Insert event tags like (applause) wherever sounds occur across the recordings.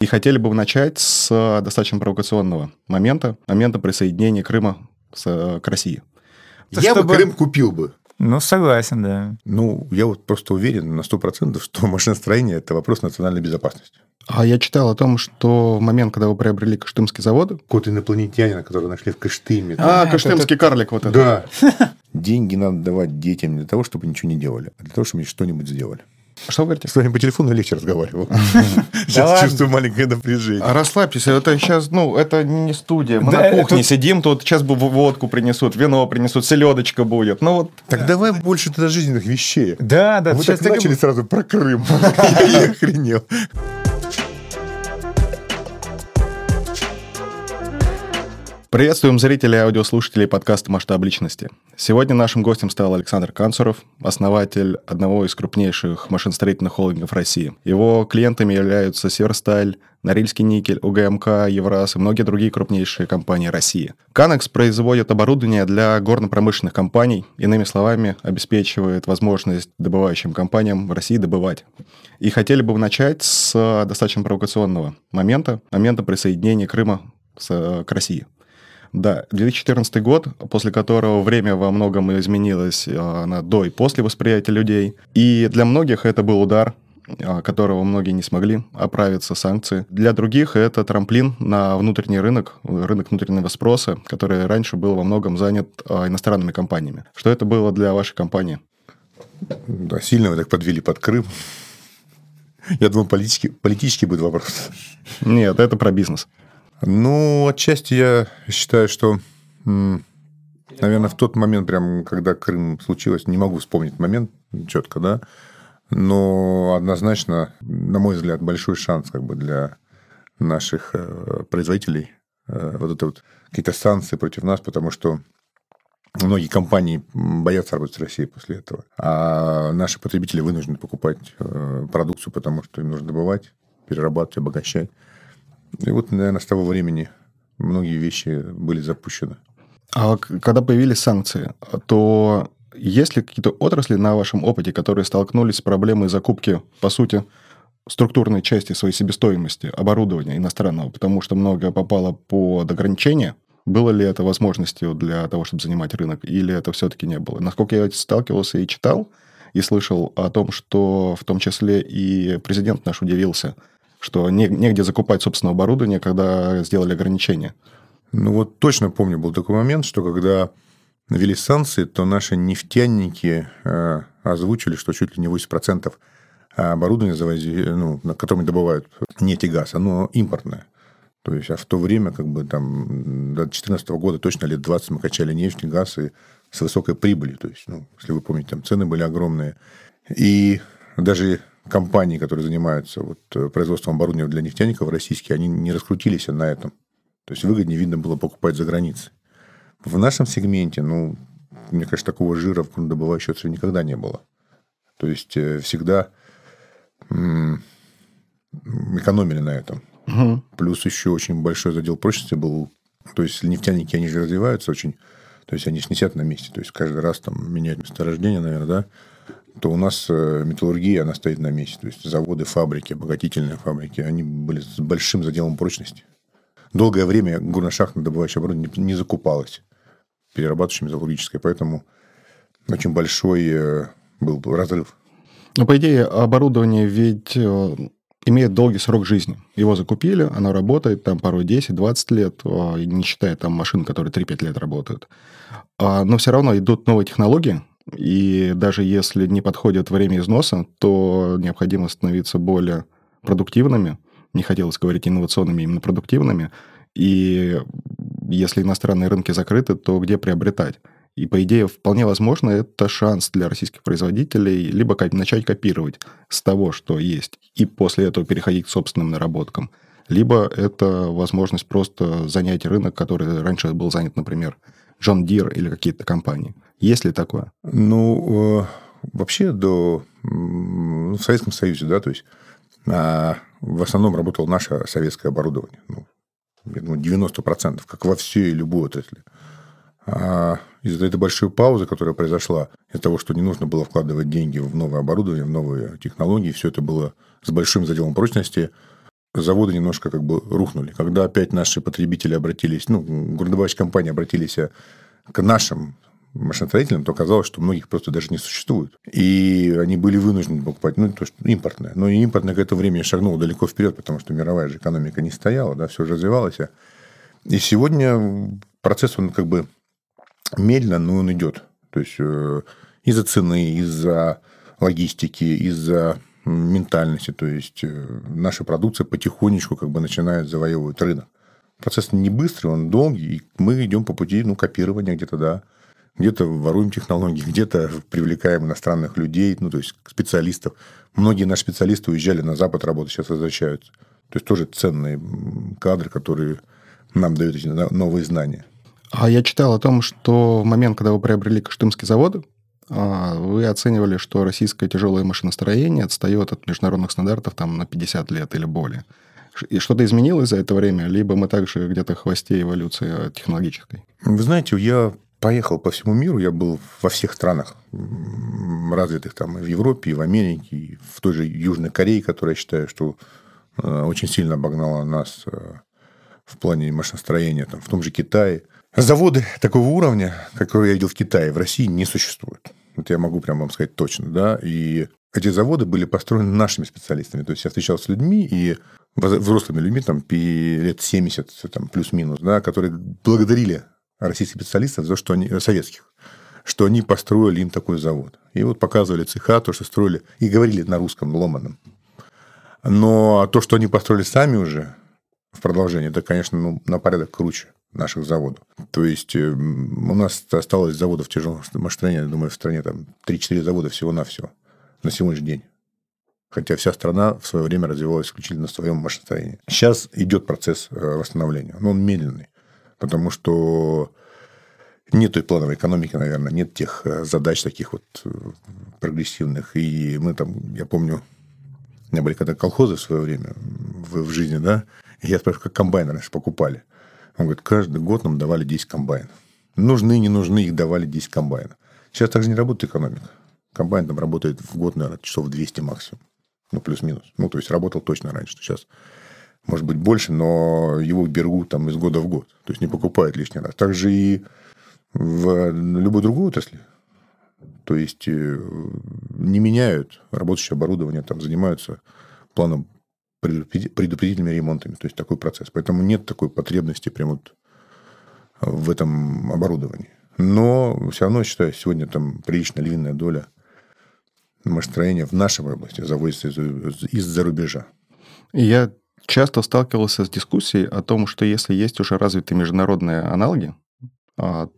И хотели бы начать с достаточно провокационного момента, момента присоединения Крыма с, к России. Я чтобы... бы Крым купил бы. Ну, согласен, да. Ну, я вот просто уверен на 100%, что (laughs) машиностроение – это вопрос национальной безопасности. А я читал о том, что в момент, когда вы приобрели Кыштымские заводы... Код инопланетянина, который нашли в Кыштыме. А, да, Кыштымский это... карлик вот это. Да. (laughs) Деньги надо давать детям не для того, чтобы ничего не делали, а для того, чтобы они что-нибудь сделали. Что вы говорите? С вами по телефону легче разговаривал. (laughs) Сейчас чувствую маленькое напряжение. А расслабьтесь, это сейчас, ну, это не студия. Мы на кухне сидим, тут сейчас водку принесут, вино принесут, селедочка будет. Ну вот. Так давай больше тогда жизненных вещей. Да, да. Вы так начали сразу про Крым. (laughs) Я охренел. Приветствуем зрителей и аудиослушателей подкаста «Масштаб личности». Сегодня нашим гостем стал Александр Канцуров, основатель одного из крупнейших машиностроительных холдингов России. Его клиентами являются Северсталь, Норильский никель, УГМК, Евраз и многие другие крупнейшие компании России. Канекс производит оборудование для горно-промышленных компаний, иными словами, обеспечивает возможность добывающим компаниям в России добывать. И хотели бы начать с достаточно провокационного момента, момента присоединения Крыма к России. Да, 2014 год, после которого время во многом изменилось а, на до и после восприятия людей. И для многих это был удар, а, которого многие не смогли оправиться, санкции. Для других это трамплин на внутренний рынок, рынок внутреннего спроса, который раньше был во многом занят а, иностранными компаниями. Что это было для вашей компании? Да, сильно вы так подвели под Крым. Я думал, политический, политический будет вопрос. Нет, это про бизнес. Ну, отчасти я считаю, что, наверное, в тот момент, прям, когда Крым случилось, не могу вспомнить момент четко, да, но однозначно, на мой взгляд, большой шанс как бы для наших э, производителей э, вот это вот какие-то санкции против нас, потому что Многие компании боятся работать с Россией после этого. А наши потребители вынуждены покупать э, продукцию, потому что им нужно добывать, перерабатывать, обогащать. И вот, наверное, с того времени многие вещи были запущены. А когда появились санкции, то есть ли какие-то отрасли на вашем опыте, которые столкнулись с проблемой закупки, по сути, структурной части своей себестоимости оборудования иностранного, потому что многое попало под ограничения? Было ли это возможностью для того, чтобы занимать рынок, или это все-таки не было? Насколько я сталкивался и читал, и слышал о том, что в том числе и президент наш удивился – что не, негде закупать собственное оборудование, когда сделали ограничения. Ну вот точно помню, был такой момент, что когда ввели санкции, то наши нефтяники э, озвучили, что чуть ли не 80% оборудования, завози, ну, на котором добывают нефть и газ, оно импортное. То есть, а в то время, как бы там, до 2014 года точно лет 20 мы качали нефть газ и с высокой прибылью. То есть, ну, если вы помните, там цены были огромные. И даже компании, которые занимаются вот, э, производством оборудования для нефтяников российские, они не раскрутились на этом. То есть выгоднее, видно, было покупать за границей. В нашем сегменте, ну, мне кажется, такого жира в добывающей отрасли никогда не было. То есть э, всегда экономили на этом. Угу. Плюс еще очень большой задел прочности был. То есть нефтяники, они же развиваются очень. То есть они снесят на месте. То есть каждый раз там меняют месторождение, наверное, да то у нас э, металлургия, она стоит на месте. То есть заводы, фабрики, обогатительные фабрики, они были с большим заделом прочности. Долгое время горно-шахтное добывающее оборудование не закупалось перерабатывающей металлургической, поэтому очень большой э, был разрыв. Но, по идее, оборудование ведь э, имеет долгий срок жизни. Его закупили, оно работает там порой 10-20 лет, не считая там машин, которые 3-5 лет работают. А, но все равно идут новые технологии, и даже если не подходит время износа, то необходимо становиться более продуктивными. Не хотелось говорить инновационными, именно продуктивными. И если иностранные рынки закрыты, то где приобретать? И, по идее, вполне возможно, это шанс для российских производителей либо начать копировать с того, что есть, и после этого переходить к собственным наработкам. Либо это возможность просто занять рынок, который раньше был занят, например, John Deere или какие-то компании. Есть ли такое? Ну, э, вообще до в Советском Союзе, да, то есть а, в основном работало наше советское оборудование. Ну, я думаю, 90%, как во всей любой отрасли. А из-за этой большой паузы, которая произошла, из-за того, что не нужно было вкладывать деньги в новое оборудование, в новые технологии, все это было с большим заделом прочности, заводы немножко как бы рухнули. Когда опять наши потребители обратились, ну, грунтодобывающие компании обратились к нашим машиностроителям, то оказалось, что многих просто даже не существует. И они были вынуждены покупать, ну, то, что импортное. Но импортное к этому времени шагнуло далеко вперед, потому что мировая же экономика не стояла, да, все же развивалось. И сегодня процесс, он как бы медленно, но он идет. То есть э, из-за цены, из-за логистики, из-за ментальности. То есть э, наша продукция потихонечку как бы начинает завоевывать рынок. Процесс не быстрый, он долгий, и мы идем по пути ну, копирования где-то, да. Где-то воруем технологии, (laughs) где-то привлекаем иностранных людей, ну, то есть специалистов. Многие наши специалисты уезжали на Запад работать, сейчас возвращаются. То есть тоже ценные кадры, которые нам дают эти новые знания. А я читал о том, что в момент, когда вы приобрели Кыштымский завод, вы оценивали, что российское тяжелое машиностроение отстает от международных стандартов там, на 50 лет или более. И что-то изменилось за это время, либо мы также где-то хвосте эволюции технологической? Вы знаете, я поехал по всему миру, я был во всех странах развитых, там и в Европе, и в Америке, и в той же Южной Корее, которая, я считаю, что э, очень сильно обогнала нас э, в плане машиностроения, там, в том же Китае. Заводы такого уровня, которые я видел в Китае, в России не существует. Вот я могу прям вам сказать точно, да. И эти заводы были построены нашими специалистами. То есть я встречался с людьми и взрослыми людьми, там, лет 70, там, плюс-минус, да, которые благодарили российских специалистов за что они, советских, что они построили им такой завод. И вот показывали цеха, то, что строили, и говорили на русском ломаном. Но то, что они построили сами уже в продолжении, это, конечно, ну, на порядок круче наших заводов. То есть э, у нас осталось заводов тяжелого машиностроения, думаю, в стране там 3-4 завода всего-навсего на сегодняшний день. Хотя вся страна в свое время развивалась исключительно на своем машиностроении. Сейчас идет процесс э, восстановления, но он медленный, потому что нет той плановой экономики, наверное, нет тех э, задач таких вот прогрессивных. И мы там, я помню, у меня были когда колхозы в свое время в, в жизни, да, и я спрашиваю, как комбайны раньше покупали. Он говорит, каждый год нам давали 10 комбайнов. Нужны, не нужны, их давали 10 комбайнов. Сейчас так же не работает экономика. Комбайн там работает в год, наверное, часов 200 максимум. Ну, плюс-минус. Ну, то есть, работал точно раньше. Сейчас, может быть, больше, но его берут там из года в год. То есть, не покупают лишний раз. Так же и в любой другой отрасли. То есть, э, не меняют рабочее оборудование, там занимаются планом предупредительными ремонтами. То есть такой процесс. Поэтому нет такой потребности прямо вот в этом оборудовании. Но все равно, считаю, сегодня там прилично львиная доля машиностроения в нашей области заводится из- из-за рубежа. Я часто сталкивался с дискуссией о том, что если есть уже развитые международные аналоги,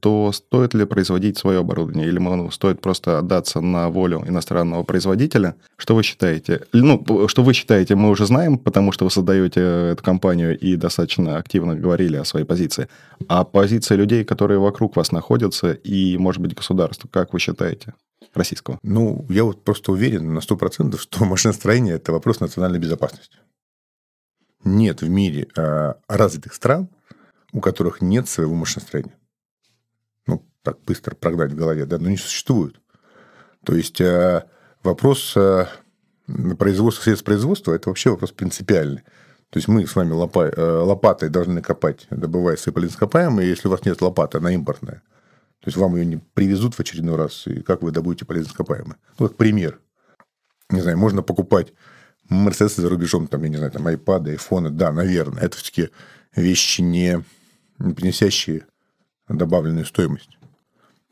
то стоит ли производить свое оборудование, или ну, стоит просто отдаться на волю иностранного производителя? Что вы считаете? Ну, что вы считаете, мы уже знаем, потому что вы создаете эту компанию и достаточно активно говорили о своей позиции. А позиция людей, которые вокруг вас находятся, и, может быть, государства, как вы считаете? российского? Ну, я вот просто уверен на 100%, что (laughs) машиностроение – это вопрос национальной безопасности. Нет в мире э, развитых стран, у которых нет своего машиностроения так быстро прогнать в голове, да, но не существует. То есть э, вопрос э, производства, средств производства – это вообще вопрос принципиальный. То есть мы с вами э, лопатой должны копать, добывая и если у вас нет лопаты, она импортная. То есть вам ее не привезут в очередной раз, и как вы добудете полезно Ну, как пример. Не знаю, можно покупать Мерседесы за рубежом, там, я не знаю, там, айпады, айфоны, да, наверное. Это все-таки вещи, не приносящие добавленную стоимость.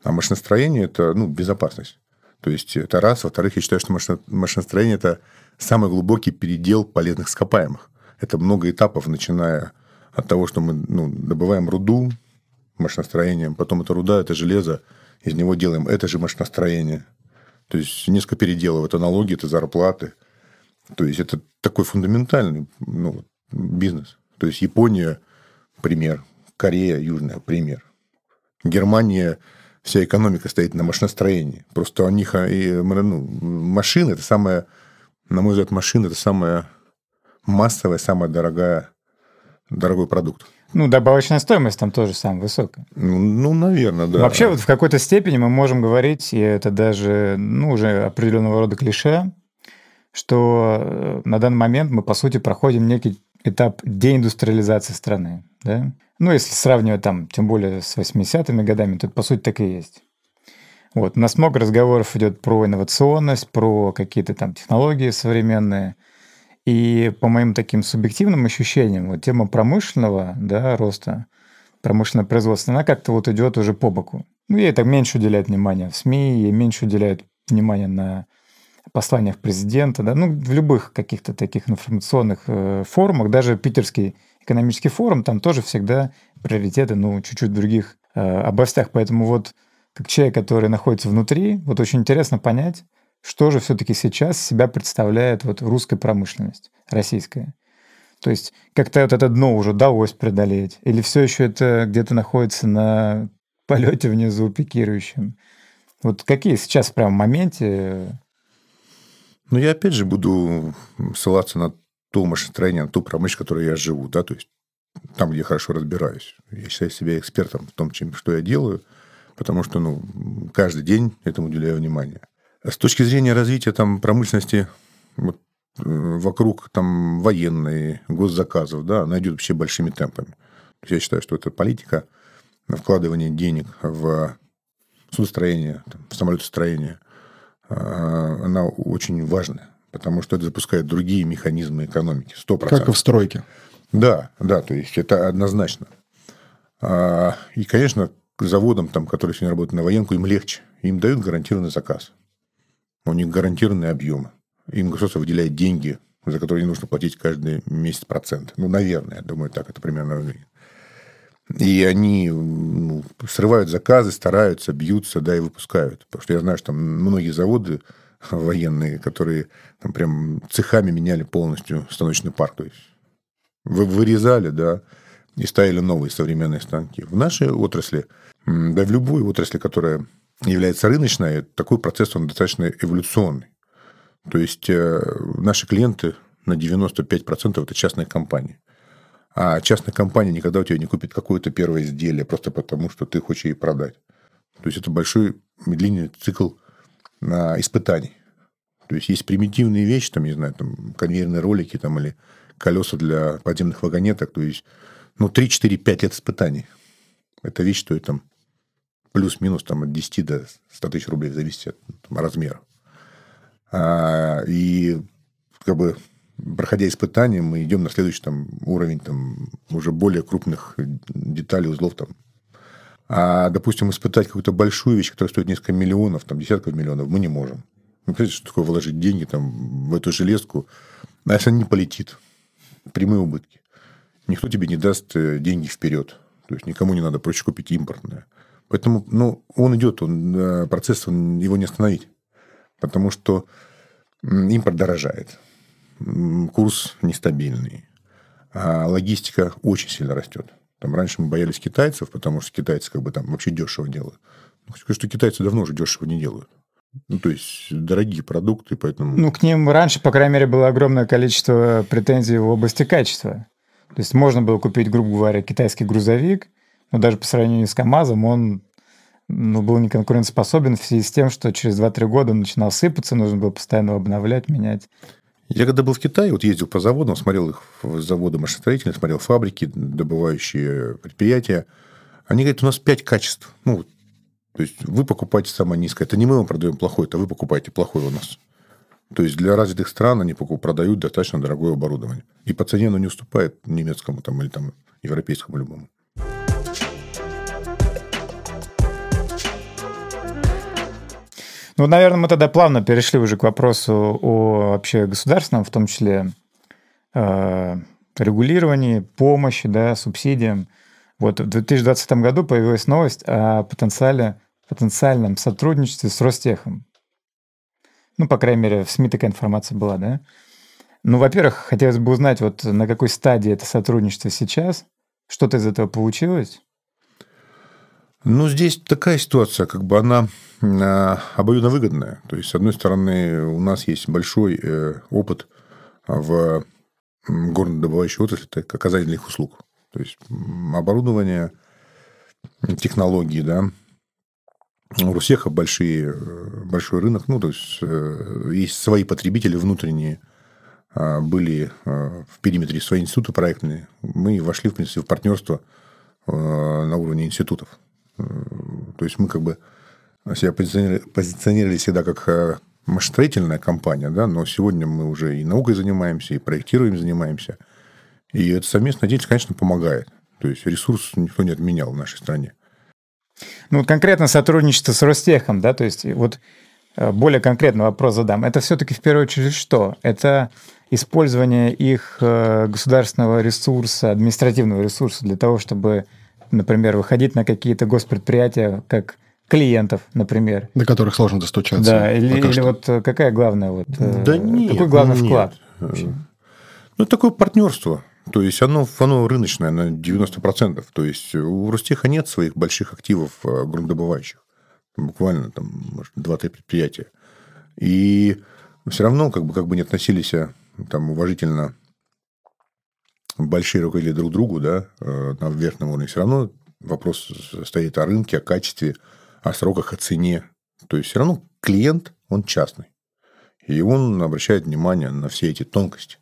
А машиностроение – это ну, безопасность. То есть, это раз. Во-вторых, я считаю, что машиностроение – это самый глубокий передел полезных ископаемых. Это много этапов, начиная от того, что мы ну, добываем руду машиностроением, потом это руда, это железо, из него делаем это же машиностроение. То есть, несколько переделов. Это налоги, это зарплаты. То есть, это такой фундаментальный ну, бизнес. То есть, Япония – пример. Корея Южная – пример. Германия вся экономика стоит на машиностроении. Просто у них и, ну, машины, это самая, на мой взгляд, машина это самая массовая, самая дорогая, дорогой продукт. Ну, добавочная стоимость там тоже самая высокая. Ну, ну, наверное, да. Вообще, вот в какой-то степени мы можем говорить, и это даже, ну, уже определенного рода клише, что э, на данный момент мы, по сути, проходим некий этап деиндустриализации страны, да? Ну, если сравнивать там, тем более с 80-ми годами, то по сути, так и есть. Вот. У нас много разговоров идет про инновационность, про какие-то там технологии современные. И по моим таким субъективным ощущениям, вот тема промышленного да, роста, промышленное производство, она как-то вот идет уже по боку. Ну, ей так меньше уделяют внимания в СМИ, ей меньше уделяют внимания на посланиях президента, да, ну, в любых каких-то таких информационных э, форумах, даже питерский экономический форум, там тоже всегда приоритеты, ну, чуть-чуть других э, областях. Поэтому вот как человек, который находится внутри, вот очень интересно понять, что же все-таки сейчас себя представляет вот русская промышленность, российская. То есть как-то вот это дно уже удалось преодолеть? Или все еще это где-то находится на полете внизу пикирующем? Вот какие сейчас прям в моменте ну, я опять же буду ссылаться на то машиностроение, ту промышленность, в которой я живу, да, то есть там, где я хорошо разбираюсь. Я считаю себя экспертом в том, чем, что я делаю, потому что, ну, каждый день этому уделяю внимание. С точки зрения развития там промышленности вот, э, вокруг там военной, госзаказов, да, она идет вообще большими темпами. Я считаю, что это политика вкладывание денег в судостроение, там, в самолетостроение – а, она очень важная, потому что это запускает другие механизмы экономики, 100%. Как и в стройке. Да, да, то есть это однозначно. А, и, конечно, заводам, там, которые сегодня работают на военку, им легче. Им дают гарантированный заказ. У них гарантированные объемы. Им государство выделяет деньги, за которые не нужно платить каждый месяц процент. Ну, наверное, я думаю, так это примерно выглядит. И они ну, срывают заказы, стараются, бьются, да, и выпускают. Потому что я знаю, что там многие заводы (laughs) военные, которые там прям цехами меняли полностью станочный парк. То есть вы вырезали, да, и ставили новые современные станки. В нашей отрасли, да в любой отрасли, которая является рыночной, такой процесс, он достаточно эволюционный. То есть э, наши клиенты на 95% это частные компании. А частная компания никогда у тебя не купит какое-то первое изделие просто потому, что ты хочешь ей продать. То есть это большой длинный цикл испытаний. То есть есть примитивные вещи, там, не знаю, там, конвейерные ролики там, или колеса для подземных вагонеток. То есть, ну, 3, 4, 5 лет испытаний. Эта вещь стоит там плюс-минус там, от 10 до 100 тысяч рублей, в зависимости от там, размера. А, и как бы проходя испытания, мы идем на следующий там, уровень там, уже более крупных деталей, узлов. Там. А, допустим, испытать какую-то большую вещь, которая стоит несколько миллионов, там, десятков миллионов, мы не можем. Вы понимаете, что такое вложить деньги там, в эту железку, а если она не полетит? Прямые убытки. Никто тебе не даст э, деньги вперед. То есть никому не надо проще купить импортное. Поэтому ну, он идет, он, э, процесс он, его не остановить. Потому что импорт дорожает курс нестабильный. А логистика очень сильно растет. Там раньше мы боялись китайцев, потому что китайцы как бы там вообще дешево делают. Ну, хочу сказать, что китайцы давно уже дешево не делают. Ну, то есть, дорогие продукты, поэтому... Ну, к ним раньше, по крайней мере, было огромное количество претензий в области качества. То есть, можно было купить, грубо говоря, китайский грузовик, но даже по сравнению с КАМАЗом он ну, был неконкурентоспособен в связи с тем, что через 2-3 года он начинал сыпаться, нужно было постоянно обновлять, менять. Я когда был в Китае, вот ездил по заводам, смотрел их заводы машиностроительные, смотрел фабрики, добывающие предприятия. Они говорят, у нас пять качеств. Ну, то есть вы покупаете самое низкое. Это не мы вам продаем плохое, это вы покупаете плохое у нас. То есть для развитых стран они продают достаточно дорогое оборудование. И по цене оно не уступает немецкому там, или там, европейскому любому. Ну, наверное, мы тогда плавно перешли уже к вопросу о вообще государственном, в том числе э, регулировании, помощи, да, субсидиям. Вот в 2020 году появилась новость о потенциале, потенциальном сотрудничестве с Ростехом. Ну, по крайней мере, в СМИ такая информация была, да? Ну, во-первых, хотелось бы узнать, вот на какой стадии это сотрудничество сейчас, что-то из этого получилось? Ну, здесь такая ситуация, как бы она э, обоюдно выгодная. То есть, с одной стороны, у нас есть большой э, опыт в горнодобывающей отрасли, это оказание их услуг. То есть, оборудование, технологии, да. У Русеха большие, э, большой рынок, ну, то есть, есть свои потребители внутренние, а, были а, в периметре свои институты проектные, мы вошли, в принципе, в партнерство на уровне институтов. То есть мы как бы себя позиционировали, позиционировали всегда как машиностроительная компания, да, но сегодня мы уже и наукой занимаемся, и проектируем занимаемся. И эта совместная деятельность, конечно, помогает. То есть ресурс никто не отменял в нашей стране. Ну, конкретно сотрудничество с Ростехом, да, то есть вот э, более конкретный вопрос задам. Это все-таки в первую очередь что? Это использование их э, государственного ресурса, административного ресурса для того, чтобы, например, выходить на какие-то госпредприятия, как клиентов, например. До которых сложно достучаться. Да, или, или вот э, какая главная вот... Да нет, какой главный нет. вклад? Вообще? Ну, такое партнерство. То есть оно, оно рыночное на 90%. То есть у Ростеха нет своих больших активов э, грунтодобывающих. Буквально там, может, 2-3 предприятия. И все равно, как бы, как бы не относились э, там уважительно большие руководители друг другу, да, э, на верхнем уровне, все равно вопрос стоит о рынке, о качестве, о сроках, о цене. То есть все равно клиент, он частный. И он обращает внимание на все эти тонкости.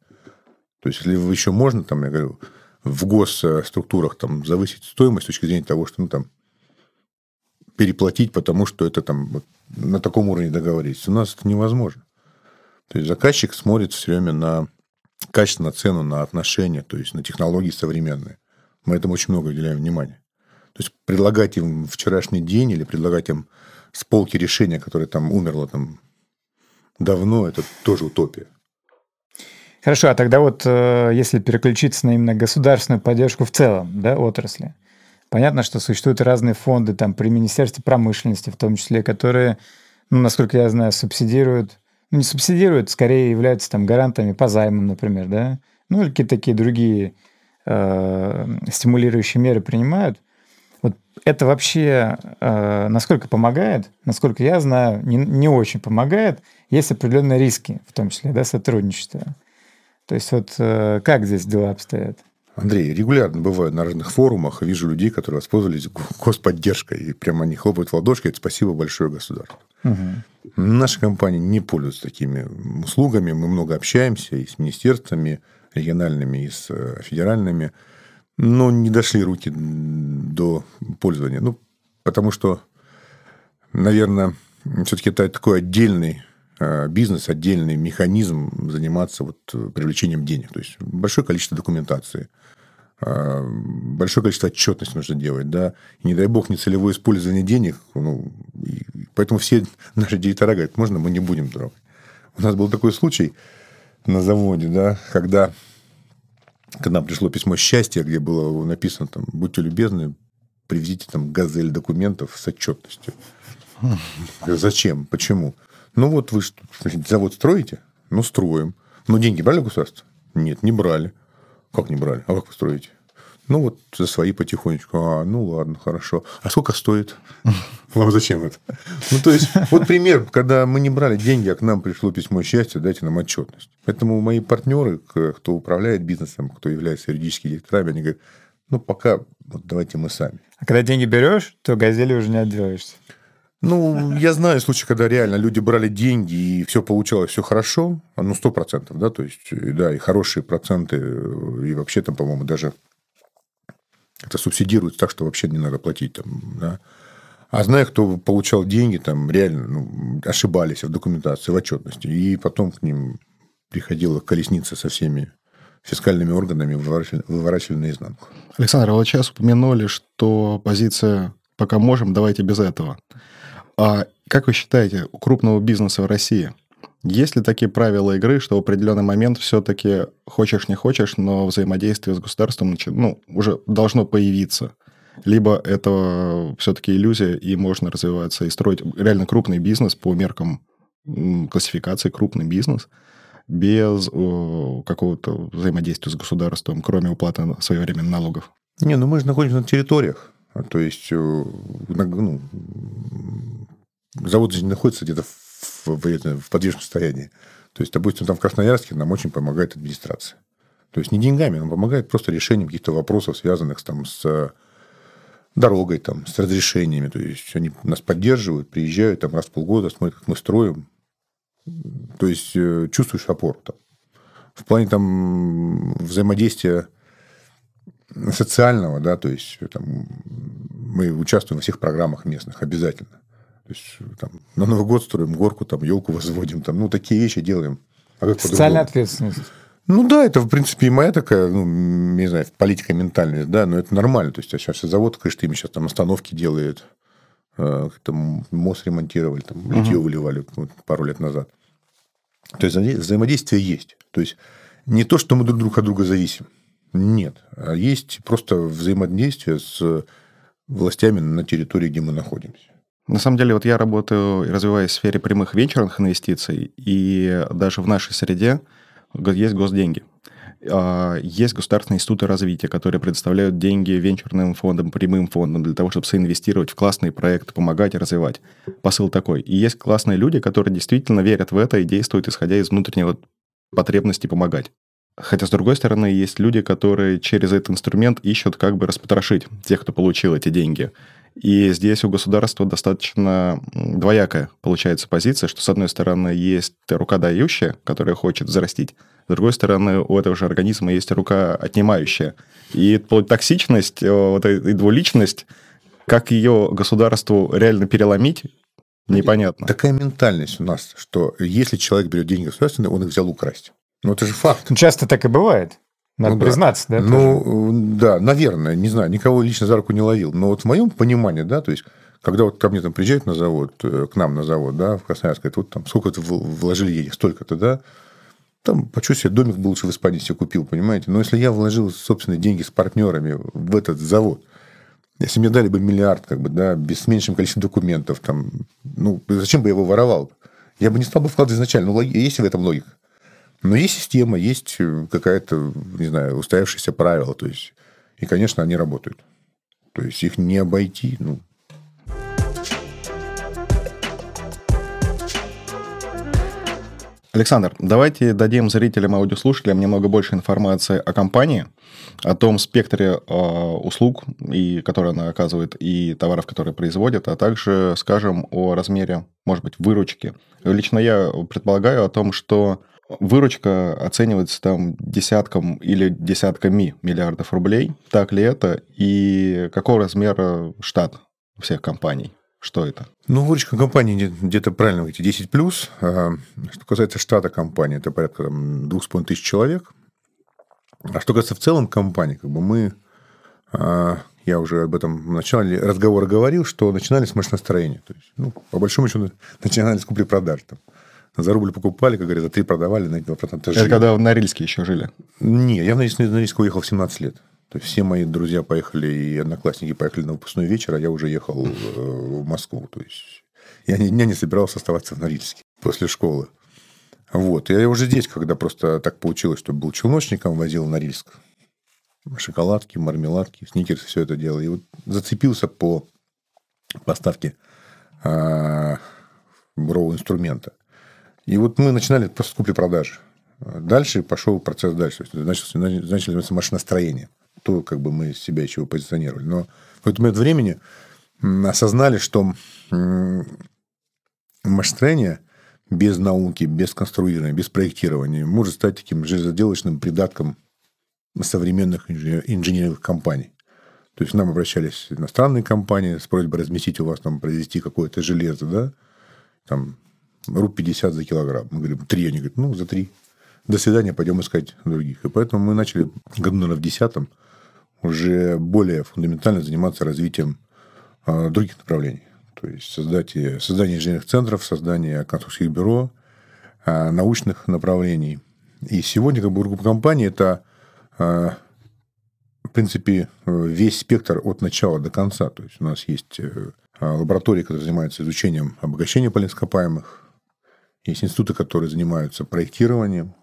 То есть, если еще можно, там, я говорю, в госструктурах там, завысить стоимость с точки зрения того, что ну, там, переплатить, потому что это там вот, на таком уровне договорились. У нас это невозможно. То есть заказчик смотрит все время на качество, на цену, на отношения, то есть на технологии современные. Мы этому очень много уделяем внимания. То есть предлагать им вчерашний день или предлагать им с полки решения, которое там умерло там давно, это тоже утопия. Хорошо, а тогда вот э, если переключиться на именно государственную поддержку в целом, да, отрасли, понятно, что существуют разные фонды там при Министерстве промышленности в том числе, которые, ну, насколько я знаю, субсидируют, не субсидируют, скорее являются там гарантами по займам, например, да, ну, или какие-то такие другие э, стимулирующие меры принимают. Вот это вообще э, насколько помогает, насколько я знаю, не, не очень помогает, есть определенные риски, в том числе, да, сотрудничества. То есть вот э, как здесь дела обстоят? Андрей, регулярно бываю на разных форумах, вижу людей, которые воспользовались господдержкой, и прямо они хлопают в ладошки, это спасибо большое государству. Угу. Наша компания не пользуется такими услугами, мы много общаемся и с министерствами региональными, и с э, федеральными, но не дошли руки до пользования. Ну, потому что, наверное, все-таки это такой отдельный Э, бизнес, отдельный механизм заниматься вот э, привлечением денег. То есть большое количество документации, большое количество отчетности нужно делать, да, и не дай бог нецелевое использование денег, ну, и поэтому все наши директора говорят, можно мы не будем трогать. У нас был такой случай на заводе, да, когда к нам пришло письмо счастья, где было написано там, будьте любезны, привезите там газель документов с отчетностью. Зачем? Почему? Ну, вот вы завод строите? Ну, строим. Но деньги брали государство? Нет, не брали. Как не брали? А как вы строите? Ну, вот за свои потихонечку. А, ну, ладно, хорошо. А сколько стоит? (laughs) Вам зачем это? Ну, то есть, вот пример, когда мы не брали деньги, а к нам пришло письмо счастья, дайте нам отчетность. Поэтому мои партнеры, кто управляет бизнесом, кто является юридическими директорами, они говорят, ну, пока вот давайте мы сами. А когда деньги берешь, то газели уже не отделаешься. Ну, я знаю случаи, когда реально люди брали деньги, и все получалось, все хорошо, ну, сто процентов, да, то есть, да, и хорошие проценты, и вообще там, по-моему, даже это субсидируется так, что вообще не надо платить там, да. А знаю, кто получал деньги, там реально ну, ошибались в документации, в отчетности, и потом к ним приходила колесница со всеми фискальными органами, выворачивали, наизнанку. Александр, вы сейчас упомянули, что позиция «пока можем, давайте без этого». А как вы считаете, у крупного бизнеса в России есть ли такие правила игры, что в определенный момент все-таки хочешь не хочешь, но взаимодействие с государством ну, уже должно появиться? Либо это все-таки иллюзия, и можно развиваться и строить реально крупный бизнес по меркам классификации крупный бизнес без какого-то взаимодействия с государством, кроме уплаты своевременных налогов? Не, ну мы же находимся на территориях. То есть, э, ну, завод не находится где-то в, в, в подвижном состоянии. То есть, допустим, там в Красноярске нам очень помогает администрация. То есть, не деньгами, нам помогает просто решением каких-то вопросов, связанных там, с дорогой, там, с разрешениями. То есть, они нас поддерживают, приезжают там раз в полгода, смотрят, как мы строим. То есть, э, чувствуешь опору там. в плане там взаимодействия социального, да, то есть там, мы участвуем во всех программах местных обязательно. То есть там, на Новый год строим горку, там елку возводим, там, ну, такие вещи делаем. А как Социальная ответственность. Ну да, это, в принципе, и моя такая, ну, не знаю, политика ментальность, да, но это нормально. То есть, а сейчас завод Кыштыми сейчас там остановки делает, э, там мост ремонтировали, там литье угу. выливали вот, пару лет назад. То есть, взаимодействие есть. То есть, не то, что мы друг друг от друга зависим. Нет. А есть просто взаимодействие с властями на территории, где мы находимся. На самом деле, вот я работаю и развиваюсь в сфере прямых венчурных инвестиций, и даже в нашей среде есть госденьги. А, есть государственные институты развития, которые предоставляют деньги венчурным фондам, прямым фондам для того, чтобы соинвестировать в классные проекты, помогать и развивать. Посыл такой. И есть классные люди, которые действительно верят в это и действуют, исходя из внутреннего потребности помогать. Хотя, с другой стороны, есть люди, которые через этот инструмент ищут как бы распотрошить тех, кто получил эти деньги. И здесь у государства достаточно двоякая получается позиция, что, с одной стороны, есть рука дающая, которая хочет зарастить, с другой стороны, у этого же организма есть рука отнимающая. И токсичность, э, вот эта двуличность, как ее государству реально переломить, непонятно. Такая ментальность у нас, что если человек берет деньги государственные, он их взял украсть. Ну, это же факт. Ну, часто так и бывает. Надо ну, признаться, да? да ну, тоже? да, наверное, не знаю, никого лично за руку не ловил. Но вот в моем понимании, да, то есть, когда вот ко мне там приезжают на завод, э, к нам на завод, да, в Красноярск, говорят, вот там сколько ты вложили денег, столько-то, да, там, почему себе домик бы лучше в Испании себе купил, понимаете? Но если я вложил собственные деньги с партнерами в этот завод, если мне дали бы миллиард, как бы, да, без меньшим количеством документов, там, ну, зачем бы я его воровал? Я бы не стал бы вкладывать изначально. Ну, есть в этом логика. Но есть система, есть э, какая-то, не знаю, устоявшиеся правила. То есть, и, конечно, они работают. То есть, их не обойти. Ну, Александр, давайте дадим зрителям, аудиослушателям немного больше информации о компании, о том спектре э, услуг, и, которые она оказывает, и товаров, которые производит, а также скажем о размере, может быть, выручки. Лично я предполагаю о том, что выручка оценивается там десятком или десятками миллиардов рублей. Так ли это? И какого размера штат всех компаний? Что это? Ну, выручка компании где-то правильно эти 10 плюс. А, что касается штата компании, это порядка там, 2,5 тысяч человек. А что касается в целом компании, как бы мы, а, я уже об этом в начале разговора говорил, что начинали с машиностроения. То есть, ну, по большому счету, начинали с купли-продаж. Там. За рубль покупали, как говорят, за три продавали, на 2% жили. Это когда в Норильске еще жили? Не, я в Норильск уехал в 17 лет. То есть все мои друзья поехали и одноклассники поехали на выпускной вечер, а я уже ехал э, в Москву. То есть я ни дня не собирался оставаться в Норильске после школы. Вот. Я уже здесь, когда просто так получилось, что был челночником, возил в Норильск. Шоколадки, мармеладки, сникерсы, все это дело. И вот зацепился по поставке а, бурового инструмента. И вот мы начинали просто купли-продажи. Дальше пошел процесс дальше. Начали, начали заниматься машиностроением то, как бы мы себя еще позиционировали. Но в этот момент времени осознали, что машиностроение без науки, без конструирования, без проектирования может стать таким железоделочным придатком современных инженерных компаний. То есть, нам обращались иностранные компании с просьбой разместить у вас, там, произвести какое-то железо, да, там, руб 50 за килограмм. Мы говорим, три. Они говорят, ну, за три. До свидания, пойдем искать других. И поэтому мы начали году, наверное, в десятом уже более фундаментально заниматься развитием а, других направлений. То есть создать, создание инженерных центров, создание конструкторских бюро, а, научных направлений. И сегодня как бы группа компаний – это, а, в принципе, весь спектр от начала до конца. То есть у нас есть э, лаборатории, которые занимаются изучением обогащения полинскопаемых, есть институты, которые занимаются проектированием,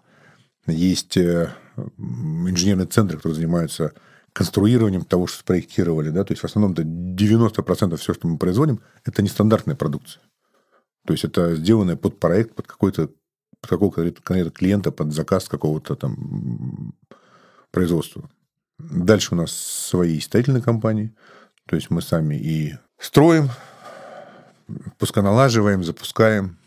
есть э, инженерные центры, которые занимаются конструированием того, что спроектировали. Да? То есть, в основном, до 90% все, что мы производим, это нестандартная продукция. То есть, это сделанное под проект, под какой-то под какого-то клиента, под заказ какого-то там производства. Дальше у нас свои строительные компании. То есть, мы сами и строим, пусконалаживаем, запускаем.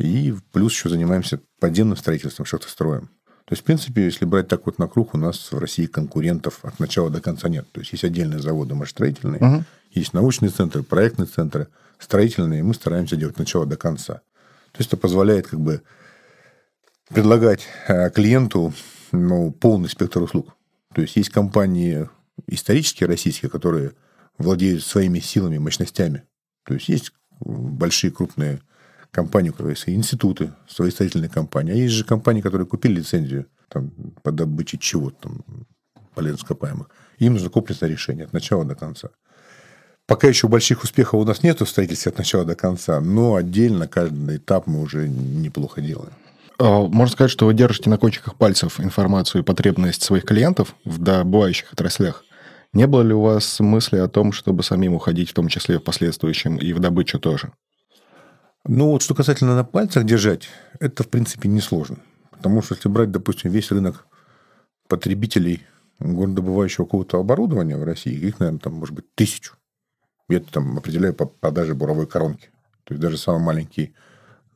И плюс еще занимаемся подземным строительством, что-то строим. То есть, в принципе, если брать так вот на круг, у нас в России конкурентов от начала до конца нет. То есть, есть отдельные заводы машиностроительные, угу. есть научные центры, проектные центры, строительные, и мы стараемся делать начало до конца. То есть, это позволяет как бы предлагать э, клиенту ну, полный спектр услуг. То есть, есть компании исторические российские, которые владеют своими силами, мощностями. То есть, есть большие крупные компании, у которых есть институты, свои строительные компании. А есть же компании, которые купили лицензию там, по добыче чего-то, там, полезных ископаемых. Им нужно комплексное решение от начала до конца. Пока еще больших успехов у нас нет в строительстве от начала до конца, но отдельно каждый этап мы уже неплохо делаем. А, можно сказать, что вы держите на кончиках пальцев информацию и потребность своих клиентов в добывающих отраслях. Не было ли у вас мысли о том, чтобы самим уходить, в том числе в последующем, и в добычу тоже? Ну, вот что касательно на пальцах держать, это, в принципе, несложно. Потому что если брать, допустим, весь рынок потребителей горнодобывающего какого-то оборудования в России, их, наверное, там, может быть, тысячу. Я это там определяю по продаже буровой коронки. То есть, даже самый маленький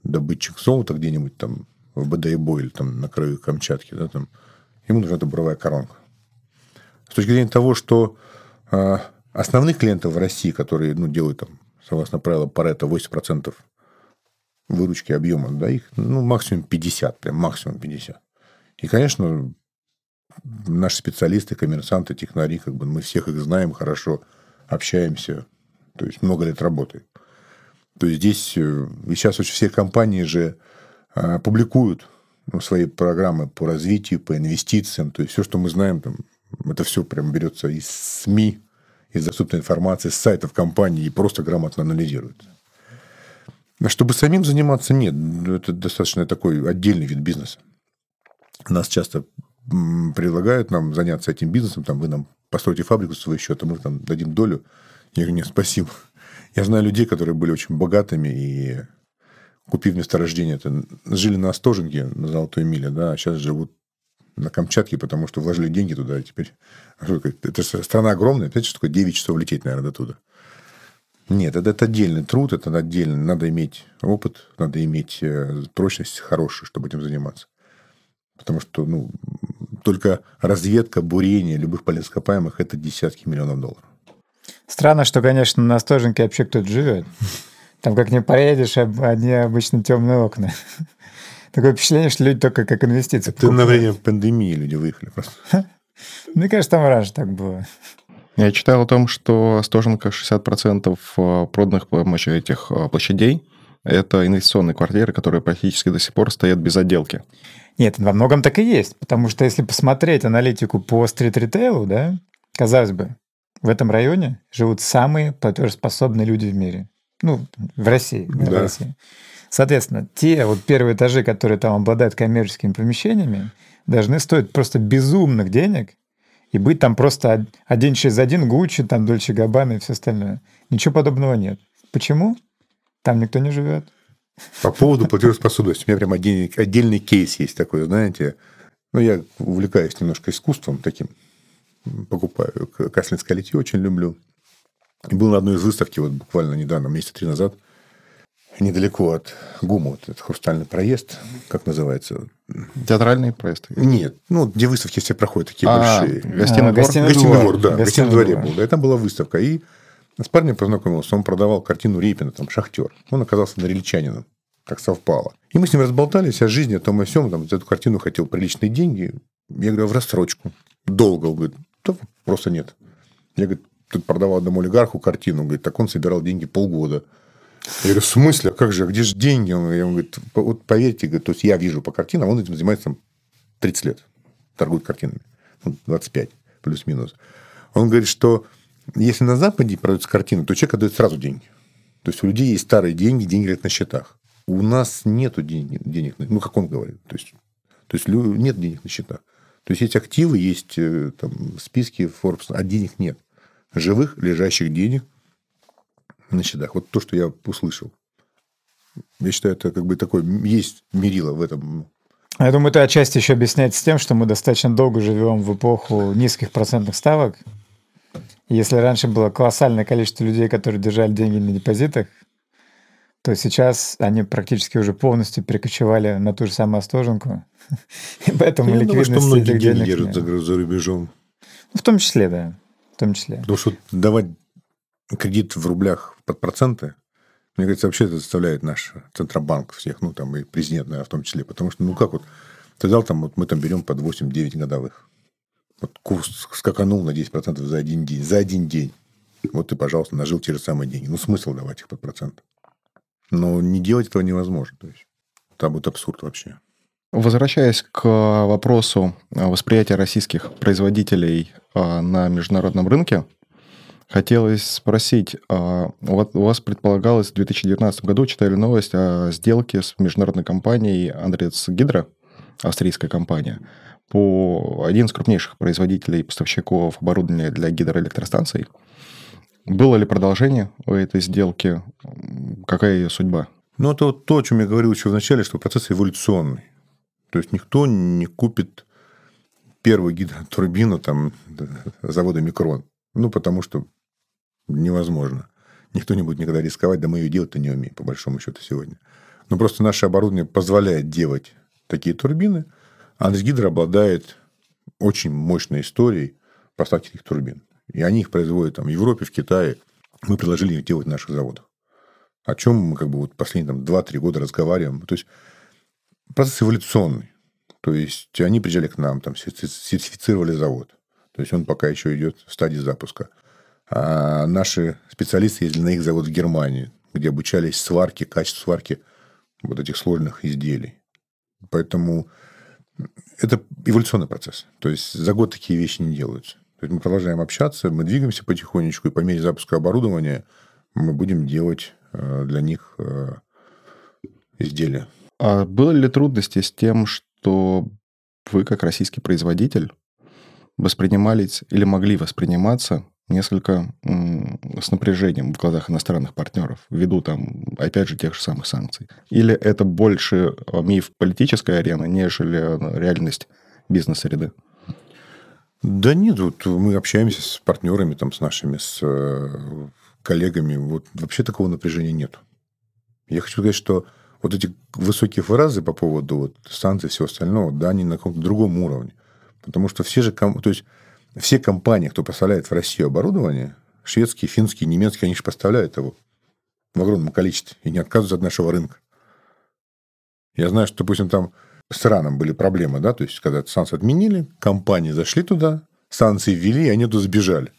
добытчик золота где-нибудь там в БДИБО или там на краю Камчатки, да, там, ему нужна буровая коронка. С точки зрения того, что э, основных клиентов в России, которые ну, делают там, согласно правилам Паретта, 8% выручки объема, да, их ну, максимум 50, прям максимум 50. И, конечно, наши специалисты, коммерсанты, технари, как бы мы всех их знаем хорошо, общаемся, то есть много лет работаем. То есть здесь э, и сейчас очень все компании же а, публикуют ну, свои программы по развитию, по инвестициям, то есть все, что мы знаем, там, это все прям берется из СМИ, из доступной информации, с сайтов компании и просто грамотно анализируется. А чтобы самим заниматься, нет. Это достаточно такой отдельный вид бизнеса. Нас часто предлагают нам заняться этим бизнесом, там вы нам построите фабрику с своего счета, мы там дадим долю. Я говорю, нет, спасибо. Я знаю людей, которые были очень богатыми и купив месторождение, это, жили на Остоженке, на Золотой Миле, да, а сейчас живут на Камчатке, потому что вложили деньги туда, и теперь... Это страна огромная, опять же, такое 9 часов лететь, наверное, до туда. Нет, это, это отдельный труд, это отдельно. Надо иметь опыт, надо иметь э, прочность хорошую, чтобы этим заниматься. Потому что ну, только разведка, бурение любых полископаемых – это десятки миллионов долларов. Странно, что, конечно, на Стоженке вообще кто-то живет. Там как не поедешь, одни обычно темные окна. (laughs) Такое впечатление, что люди только как инвестиции. Это на время пандемии люди выехали просто. (laughs) Мне кажется, там раньше так было. Я читал о том, что Остоженко 60% э, проданных этих э, площадей – это инвестиционные квартиры, которые практически до сих пор стоят без отделки. Нет, во многом так и есть, потому что если посмотреть аналитику по стрит-ритейлу, да, казалось бы, в этом районе живут самые платежеспособные люди в мире. Ну, в России. Да. В России. Соответственно, те вот первые этажи, которые там обладают коммерческими помещениями, должны стоить просто безумных денег, и быть там просто один через один Гуччи, там Дольче Габбана и все остальное. Ничего подобного нет. Почему? Там никто не живет. По поводу платежеспособности. У меня прям отдельный, отдельный кейс есть такой, знаете. Ну, я увлекаюсь немножко искусством таким. Покупаю Каслинское литье, очень люблю. Был на одной из выставки вот буквально недавно, месяца три назад, недалеко от ГУМа, вот этот хрустальный проезд, как называется? Театральный проезд? Нет, ну, где выставки все проходят, такие а, большие. Гостиный, а, двор? гостиный, гостиный двор? да, гостиный, дворе был. Да, и там была выставка. И с парнем познакомился, он продавал картину Репина, там, «Шахтер». Он оказался норильчанином, как совпало. И мы с ним разболтались о жизни, о том и всем. Там, за эту картину хотел приличные деньги. Я говорю, «А в рассрочку. Долго. Он говорит, да просто нет. Я говорю, тут продавал одному олигарху картину. Говорит, так он собирал деньги полгода. Я говорю, в смысле? А как же? А где же деньги? Он, я говорит, вот поверьте, то есть я вижу по картинам, он этим занимается там 30 лет. Торгует картинами. 25 ну, плюс-минус. Он говорит, что если на Западе продаются картины, то человек отдает сразу деньги. То есть у людей есть старые деньги, деньги лежат на счетах. У нас нету денег, денег, ну, как он говорит. То есть, то есть нет денег на счетах. То есть есть активы, есть э, там, списки Forbes, а денег нет. Живых, лежащих денег на счетах. Вот то, что я услышал. Я считаю, это как бы такой есть мерило в этом. Я думаю, это отчасти еще объясняется тем, что мы достаточно долго живем в эпоху низких процентных ставок. Если раньше было колоссальное количество людей, которые держали деньги на депозитах, то сейчас они практически уже полностью перекочевали на ту же самую Остоженку. (laughs) И поэтому Я думаю, ликвидность что многие деньги держат за рубежом. Ну, В том числе, да. В том числе. Потому что давать кредит в рублях под проценты, мне кажется, вообще это заставляет наш Центробанк всех, ну, там, и президент, наверное, в том числе. Потому что, ну, как вот, ты дал там, вот мы там берем под 8-9 годовых. Вот курс скаканул на 10% за один день. За один день. Вот ты, пожалуйста, нажил те же самые деньги. Ну, смысл давать их под процент. Но не делать этого невозможно. То есть, там будет абсурд вообще. Возвращаясь к вопросу а, восприятия российских производителей а, на международном рынке, хотелось спросить, а, у вас- у вас предполагалось в 2019 году, читали новость о сделке с международной компанией Андрец Гидро, австрийская компания, по один из крупнейших производителей и поставщиков оборудования для гидроэлектростанций. Было ли продолжение у этой сделки? Какая ее судьба? Ну, это вот то, о чем я говорил еще в начале, что процесс эволюционный. То есть никто не купит первую гидротурбину там, завода Микрон. Ну, потому что невозможно. Никто не будет никогда рисковать, да мы ее делать-то не умеем, по большому счету, сегодня. Но просто наше оборудование позволяет делать такие турбины. А Гидро обладает очень мощной историей поставки этих турбин. И они их производят там, в Европе, в Китае. Мы предложили их делать в наших заводах о чем мы как бы вот последние там, 2-3 года разговариваем. То есть процесс эволюционный. То есть они приезжали к нам, там серти- сертифицировали завод. То есть он пока еще идет в стадии запуска. А наши специалисты ездили на их завод в Германии, где обучались сварке, качеству сварки вот этих сложных изделий. Поэтому это эволюционный процесс. То есть за год такие вещи не делаются. То есть мы продолжаем общаться, мы двигаемся потихонечку, и по мере запуска оборудования мы будем делать э, для них э, изделия. А были ли трудности с тем, что вы, как российский производитель, воспринимались или могли восприниматься несколько с напряжением в глазах иностранных партнеров, ввиду там, опять же, тех же самых санкций? Или это больше э, миф политической арены, нежели э, реальность бизнес-среды? Да нет, вот мы общаемся с партнерами, там, с нашими, с э, коллегами. Вот вообще такого напряжения нет. Я хочу сказать, что вот эти высокие фразы по поводу вот, санкций и всего остального, да, они на каком-то другом уровне. Потому что все же, то есть все компании, кто поставляет в Россию оборудование, шведские, финские, немецкие, они же поставляют его в огромном количестве и не отказываются от нашего рынка. Я знаю, что, допустим, там с Ираном были проблемы, да, то есть, когда санкции отменили, компании зашли туда, санкции ввели, и они туда сбежали.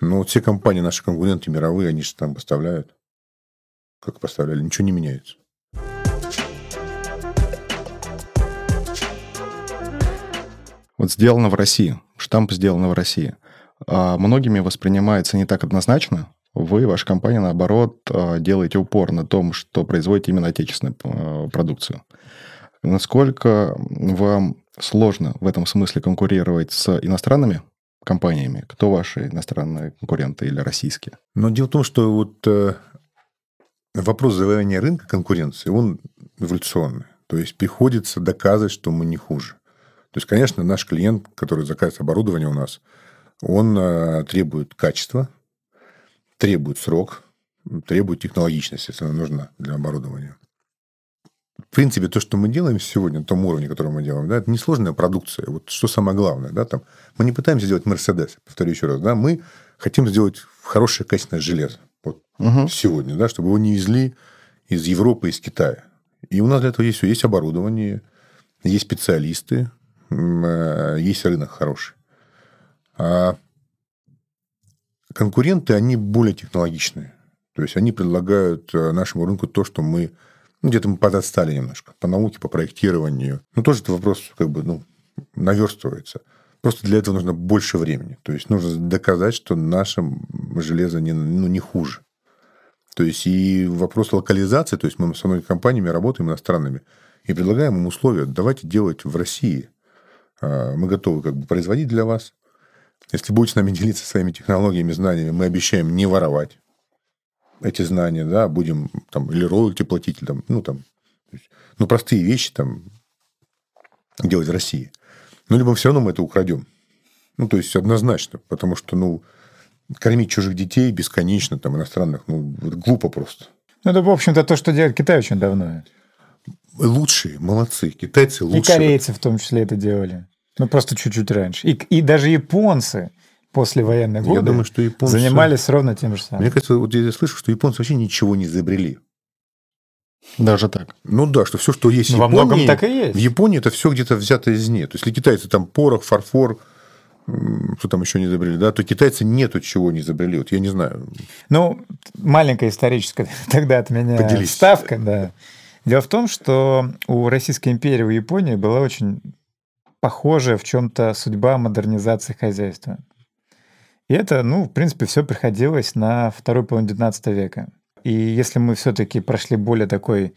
Но вот все компании, наши конкуренты мировые, они же там поставляют. Как поставляли, ничего не меняется. Вот сделано в России, штамп сделано в России. А многими воспринимается не так однозначно. Вы, ваша компания, наоборот, а, делаете упор на том, что производите именно отечественную а, продукцию. Насколько вам сложно в этом смысле конкурировать с иностранными компаниями? Кто ваши иностранные конкуренты или российские? Но дело в том, что вот э, вопрос завоевания рынка конкуренции, он эволюционный. То есть приходится доказывать, что мы не хуже. То есть, конечно, наш клиент, который заказывает оборудование у нас, он э, требует качества, требует срок, требует технологичность, если она нужна для оборудования. В принципе, то, что мы делаем сегодня, на том уровне, который мы делаем, да, это несложная продукция. Вот что самое главное, да, там, мы не пытаемся сделать Мерседес, повторю еще раз, да, мы хотим сделать хорошее качественное железо. Вот Мгм. сегодня, да, чтобы его не везли из Европы, из Китая. И у нас для этого есть все. Есть оборудование, есть специалисты, есть рынок хороший. А конкуренты, они более технологичные. То есть они предлагают э, нашему рынку то, что мы ну, где-то мы подотстали немножко по науке, по проектированию. Ну, тоже это вопрос как бы, ну, наверстывается. Просто для этого нужно больше времени. То есть нужно доказать, что наше железо не, ну, не хуже. То есть и вопрос локализации, то есть мы с многими компаниями работаем иностранными и предлагаем им условия, давайте делать в России. А, Мы готовы как бы производить для вас. Если будете с нами (laughs) делиться своими технологиями, знаниями, мы обещаем не воровать эти знания, да, будем там или роялти платить, или, там, ну там, есть, ну простые вещи там делать в России. Ну либо все равно мы это украдем. Ну то есть однозначно, потому что ну кормить чужих детей бесконечно там иностранных, ну это глупо просто. Ну, это, в общем-то, то, что делает Китай очень давно. Лучшие, молодцы. Китайцы лучшие. И корейцы в том числе это делали. Ну, просто чуть-чуть раньше. И, и даже японцы после военных годы Я думаю, что японцы... занимались ровно тем же самым. Мне кажется, вот я слышу, что японцы вообще ничего не изобрели. Даже так. Ну да, что все, что есть Ну, в во Японии, многом так и есть. в Японии это все где-то взято из нет. То есть, если китайцы там порох, фарфор, что там еще не изобрели, да, то китайцы нету чего не изобрели. Вот я не знаю. Ну, маленькая историческая (laughs) тогда от меня Поделись. вставка, да. Дело в том, что у Российской империи, у Японии была очень похожая в чем-то судьба модернизации хозяйства. И это, ну, в принципе, все приходилось на вторую половину 19 века. И если мы все-таки прошли более такой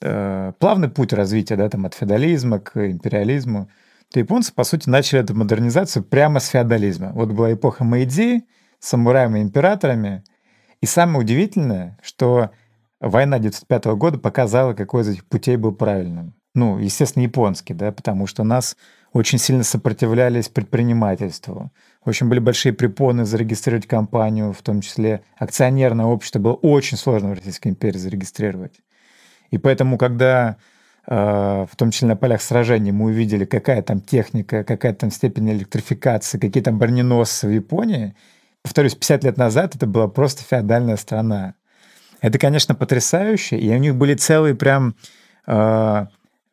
э, плавный путь развития, да, там от феодализма к империализму, то японцы, по сути, начали эту модернизацию прямо с феодализма. Вот была эпоха Мэйдзи самураями императорами. И самое удивительное, что война 1905 года показала, какой из этих путей был правильным. Ну, естественно, японский, да, потому что нас очень сильно сопротивлялись предпринимательству. Очень были большие препоны зарегистрировать компанию, в том числе акционерное общество было очень сложно в Российской империи зарегистрировать. И поэтому, когда э, в том числе на полях сражений мы увидели, какая там техника, какая там степень электрификации, какие там броненосцы в Японии, повторюсь, 50 лет назад это была просто феодальная страна. Это, конечно, потрясающе, и у них были целые прям, э,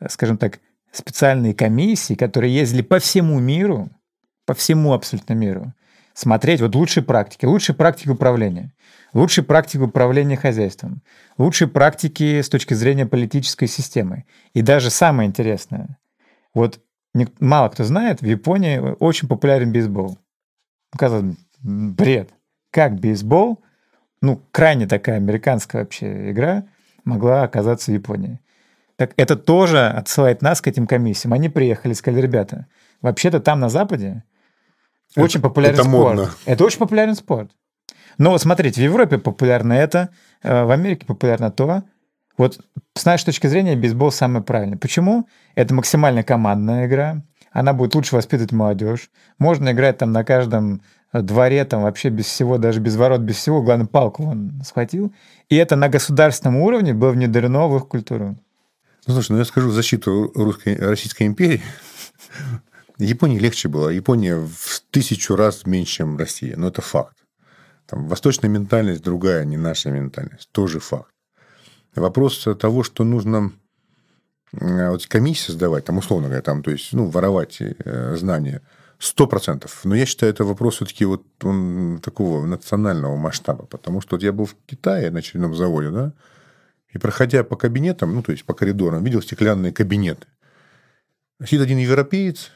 скажем так, специальные комиссии, которые ездили по всему миру, по всему абсолютно миру, смотреть вот лучшие практики, лучшие практики управления, лучшие практики управления хозяйством, лучшие практики с точки зрения политической системы. И даже самое интересное, вот мало кто знает, в Японии очень популярен бейсбол. Ну, казалось бред. Как бейсбол, ну, крайне такая американская вообще игра, могла оказаться в Японии. Так это тоже отсылает нас к этим комиссиям. Они приехали, сказали, ребята, вообще-то там на Западе очень популярен это спорт. модно. Это очень популярен спорт. Но вот смотрите, в Европе популярно это, э, в Америке популярно то. Вот с нашей точки зрения бейсбол самый правильный. Почему? Это максимально командная игра. Она будет лучше воспитывать молодежь. Можно играть там на каждом э, дворе, там вообще без всего, даже без ворот, без всего. Главное, палку он схватил. И это на государственном уровне было внедрено в их культуру. Ну, слушай, ну я скажу защиту русской, Российской империи. (laughs) Японии легче было. Япония в тысячу раз меньше, чем Россия. Но это факт. Там восточная ментальность другая, не наша ментальность. Тоже факт. Вопрос того, что нужно э, вот комиссии создавать, там, условно говоря, там, то есть, ну, воровать э, знания, сто процентов. Но я считаю, это вопрос все-таки вот он такого национального масштаба. Потому что вот я был в Китае на очередном заводе, да, и проходя по кабинетам, ну, то есть по коридорам, видел стеклянные кабинеты. Сидит один европеец,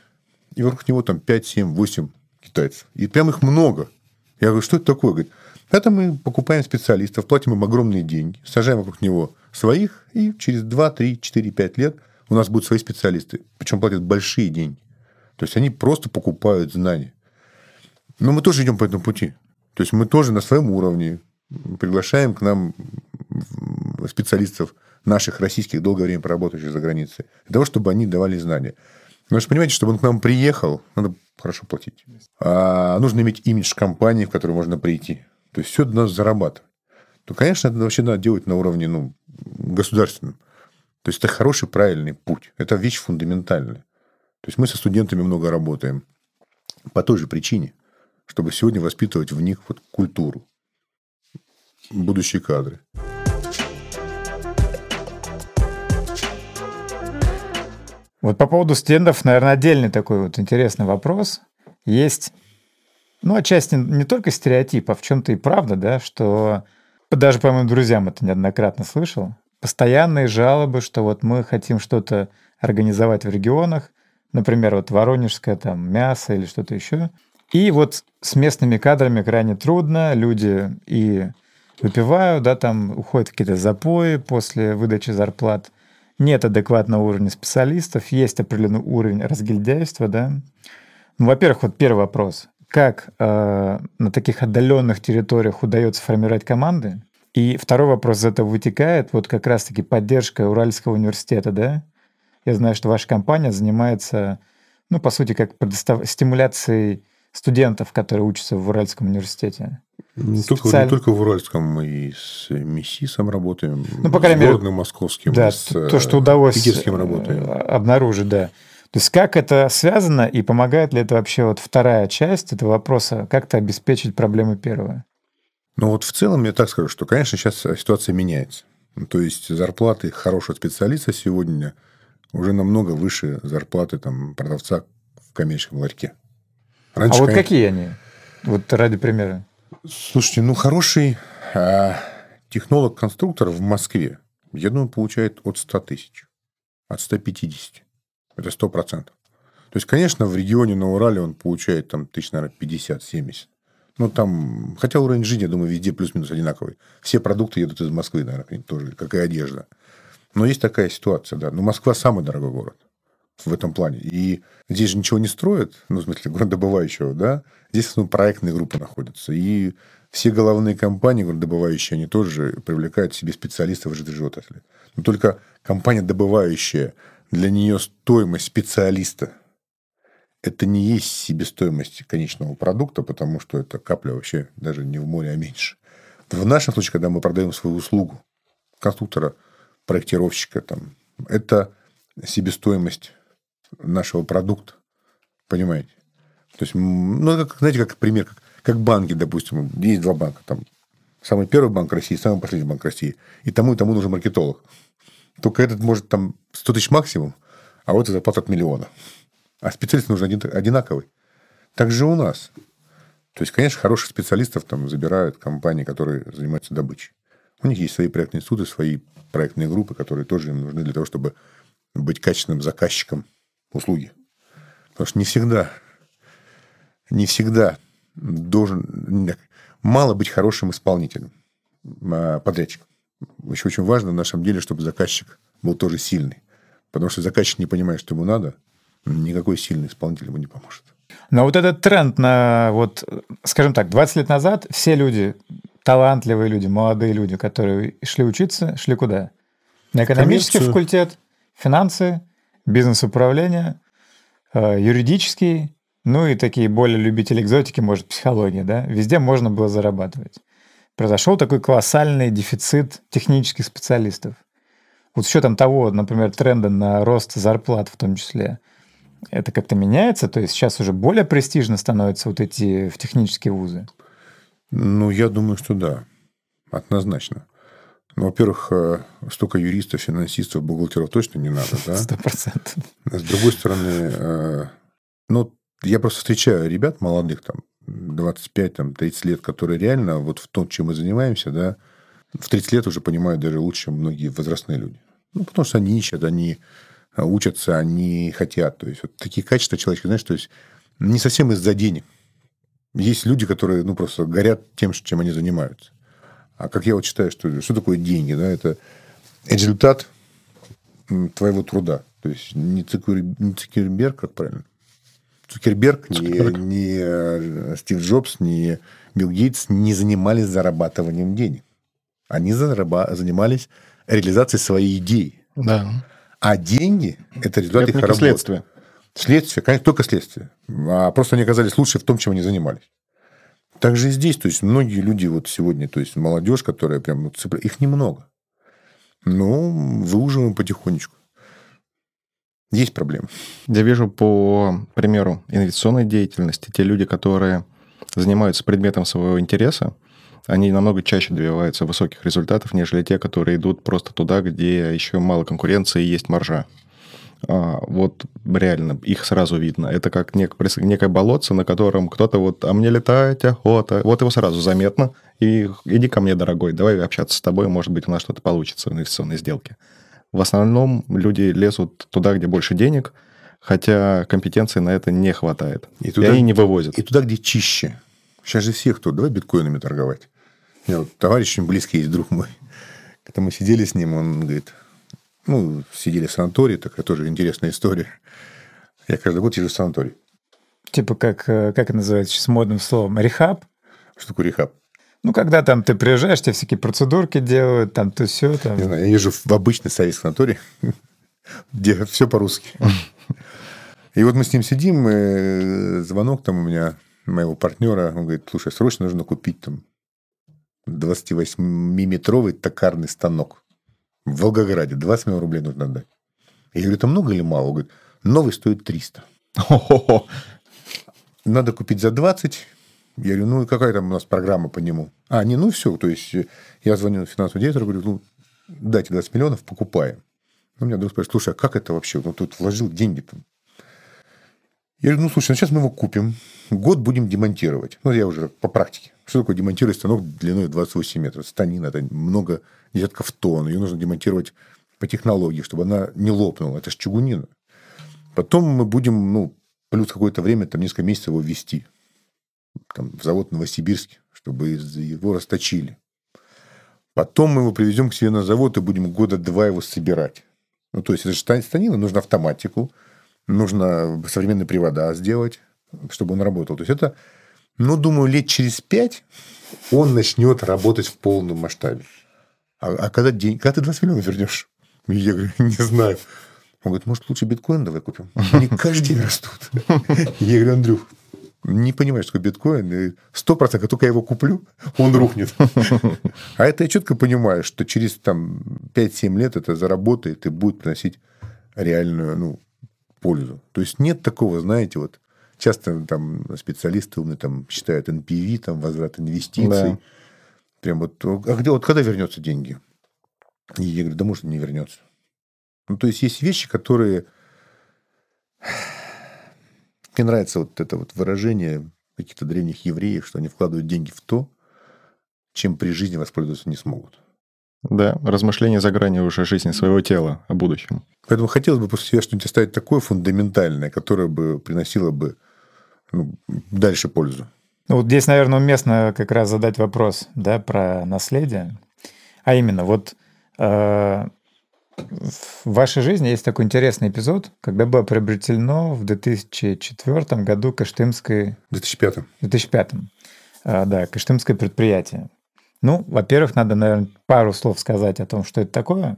и вокруг него там 5, 7, 8 китайцев. И прям их много. Я говорю, что это такое? Говорит, это мы покупаем специалистов, платим им огромные деньги, сажаем вокруг него своих, и через 2, 3, 4, 5 лет у нас будут свои специалисты. Причем платят большие деньги. То есть они просто покупают знания. Но мы тоже идем по этому пути. То есть мы тоже на своем уровне приглашаем к нам специалистов наших российских, долгое время проработающих за границей, для того, чтобы они давали знания. Вы же понимаете, чтобы он к нам приехал, надо хорошо платить. А нужно иметь имидж компании, в которую можно прийти. То есть все это надо зарабатывать. То, конечно, это вообще надо делать на уровне ну, государственном. То есть это хороший, правильный путь. Это вещь фундаментальная. То есть мы со студентами много работаем по той же причине, чтобы сегодня воспитывать в них вот культуру, будущие кадры. Вот по поводу стендов, наверное, отдельный такой вот интересный вопрос. Есть, ну, отчасти не только стереотип, а в чем-то и правда, да, что даже по моим друзьям это неоднократно слышал. Постоянные жалобы, что вот мы хотим что-то организовать в регионах, например, вот воронежское там мясо или что-то еще. И вот с местными кадрами крайне трудно, люди и выпивают, да, там уходят какие-то запои после выдачи зарплат, нет адекватного уровня специалистов, есть определенный уровень разгильдяйства, да. Ну, во-первых, вот первый вопрос. Как э, на таких отдаленных территориях удается формировать команды? И второй вопрос из этого вытекает, вот как раз-таки поддержка Уральского университета, да? Я знаю, что ваша компания занимается, ну, по сути, как предостав... стимуляцией студентов, которые учатся в Уральском университете. Не только, не только в Уральском, мы и с МИСИСом работаем, Ну, по крайней с мере, московским, Да, с то, что э, удалось питерским э, работаем. обнаружить, да. То есть как это связано и помогает ли это вообще вот вторая часть этого вопроса, как-то обеспечить проблему первую? Ну вот в целом я так скажу, что, конечно, сейчас ситуация меняется. Ну, То есть зарплаты хорошего специалиста сегодня уже намного выше зарплаты там, продавца в коммерческом ларьке. а вот конечно, какие они? Вот ради примера. Слушайте, ну хороший а, технолог-конструктор в Москве, я думаю, получает от 100 тысяч, от 150. Это 100%. То есть, конечно, в регионе на Урале он получает там тысяч, наверное, 50-70. Ну, там, хотя уровень жизни, я думаю, везде плюс-минус одинаковый. Все продукты едут из Москвы, наверное, тоже, как и одежда. Но есть такая ситуация, да. Но Москва самый дорогой город в этом плане. И здесь же ничего не строят, ну, в смысле, городобывающего, да. Здесь в основном проектные группы находятся. И все головные компании городобывающие, они тоже привлекают себе специалистов из этой отрасли. Но только компания добывающая, для нее стоимость специалиста это не есть себестоимость конечного продукта, потому что это капля вообще даже не в море, а меньше. В нашем случае, когда мы продаем свою услугу конструктора, проектировщика, там, это себестоимость нашего продукта. Понимаете? То есть, ну, как, знаете, как пример, как, как банки, допустим, есть два банка. Там, самый первый банк России, самый последний банк России. И тому, и тому нужен маркетолог. Только этот может там 100 тысяч максимум, а вот это зарплата от миллиона. А специалист нужен один, одинаковый. Так же у нас. То есть, конечно, хороших специалистов там забирают компании, которые занимаются добычей. У них есть свои проектные институты, свои проектные группы, которые тоже им нужны для того, чтобы быть качественным заказчиком услуги. Потому что не всегда, не всегда должен... Мало быть хорошим исполнителем, а, подрядчиком. Еще очень важно в нашем деле, чтобы заказчик был тоже сильный. Потому что заказчик не понимает, что ему надо, никакой сильный исполнитель ему не поможет. Но вот этот тренд на, вот, скажем так, 20 лет назад все люди, талантливые люди, молодые люди, которые шли учиться, шли куда? На экономический Коммерцию. факультет, финансы, бизнес-управление, э, юридический, ну и такие более любители экзотики, может, психология, да? Везде можно было зарабатывать. Произошел такой колоссальный дефицит технических специалистов. Вот с учетом того, например, тренда на рост зарплат в том числе, это как-то меняется? То есть сейчас уже более престижно становятся вот эти в технические вузы? Ну, я думаю, что да. Однозначно. Ну, во-первых, э, столько юристов, финансистов, бухгалтеров точно не надо, да? (laughs) Сто процентов. С другой стороны, э, ну, я просто встречаю ребят молодых, там, 25-30 лет, которые реально вот в том, чем мы занимаемся, да, в 30 лет уже понимают даже лучше, чем многие возрастные люди. Ну, потому что они ищут, они учатся, они хотят. То есть, вот такие качества человеческие, знаешь, то есть, не совсем из-за денег. Есть люди, которые, ну, просто горят тем, чем они занимаются. А как я вот считаю, что, что такое деньги? Да? Это результат твоего труда. То есть, не, Цукер, не Цукерберг, как правильно? Цукерберг, не, не э, Стив Джобс, не Билл Гейтс не занимались зарабатыванием денег. Они зараба- занимались реализацией своей идеи. Да. А деньги – это результат Это их работы. следствие. Следствие, конечно, только следствие. А просто они оказались лучше в том, чем они занимались. Так же и здесь. То есть, многие люди вот сегодня, то есть, молодежь, которая прям вот цепля- Их немного. Но выуживаем потихонечку. Есть проблемы. Я вижу по примеру инвестиционной деятельности, те люди, которые занимаются предметом своего интереса, они намного чаще добиваются высоких результатов, нежели те, которые идут просто туда, где еще мало конкуренции и есть маржа. А, вот реально, их сразу видно. Это как нек- некое болотце, на котором кто-то вот, а мне летать охота. Вот его сразу заметно. И иди ко мне, дорогой, давай общаться с тобой, может быть, у нас что-то получится в инвестиционной сделке. В основном люди лезут туда, где больше денег, хотя компетенции на это не хватает. И И, туда- они не вывозят. И туда, где чище. Сейчас же все кто, давай биткоинами торговать. У меня вот товарищ очень близкий есть, друг мой. Когда мы сидели с ним, он говорит, ну, сидели в санатории, такая тоже интересная история. Я каждый год езжу в санаторий. Типа как, э, как это называется сейчас модным словом? Рехаб? Что такое рехаб? Ну, когда там ты приезжаешь, тебе всякие процедурки делают, там то все там. Не знаю, я езжу в обычный советский санаторий, (laughs) где все по-русски. (laughs) И вот мы с ним сидим, и звонок там у меня, моего партнера, он говорит, слушай, срочно нужно купить там 28-метровый токарный станок в Волгограде. 20 миллионов рублей нужно отдать. Я говорю, это много или мало? Он говорит, новый стоит 300. Надо купить за 20. Я говорю, ну, какая там у нас программа по нему? А, не, ну, все. То есть, я звоню финансовому директору, говорю, ну, дайте 20 миллионов, покупаем. У меня друг спрашивает, слушай, а как это вообще? Ну, тут вложил деньги там. Я говорю, ну, слушай, ну, сейчас мы его купим, год будем демонтировать. Ну, я уже по практике. Что такое демонтировать станок длиной 28 метров? Станина, это много десятков тонн. Ее нужно демонтировать по технологии, чтобы она не лопнула. Это же чугунина. Потом мы будем, ну, плюс какое-то время, там, несколько месяцев его ввести. Там, в завод Новосибирске, чтобы его расточили. Потом мы его привезем к себе на завод и будем года два его собирать. Ну, то есть, это же станина, нужно автоматику, нужно современные привода сделать, чтобы он работал. То есть, это, ну, думаю, лет через пять он начнет работать в полном масштабе. А, а когда, день, когда ты 20 миллионов вернешь? Я говорю, не знаю. Он говорит, может, лучше биткоин давай купим? Они каждый день растут. Я говорю, Андрюх, не понимаешь, что биткоин, сто процентов, только я его куплю, он рухнет. А это я четко понимаю, что через там, 5-7 лет это заработает и будет приносить реальную ну, пользу. То есть нет такого, знаете, вот часто там специалисты умные там считают NPV, там возврат инвестиций. Да. Прям вот, а где, вот когда вернется деньги? И я говорю, да может не вернется. Ну, то есть есть вещи, которые (sighs) мне нравится вот это вот выражение каких-то древних евреев, что они вкладывают деньги в то, чем при жизни воспользоваться не смогут. Да, размышления за гранью уже жизни своего тела о будущем. Поэтому хотелось бы после себя что-нибудь оставить такое фундаментальное, которое бы приносило бы ну, дальше пользу. Ну, вот здесь, наверное, уместно как раз задать вопрос да, про наследие. А именно, вот э, в вашей жизни есть такой интересный эпизод, когда было приобретено в 2004 году Каштымское... 2005. 2005. А, да, Каштымское предприятие. Ну, во-первых, надо, наверное, пару слов сказать о том, что это такое,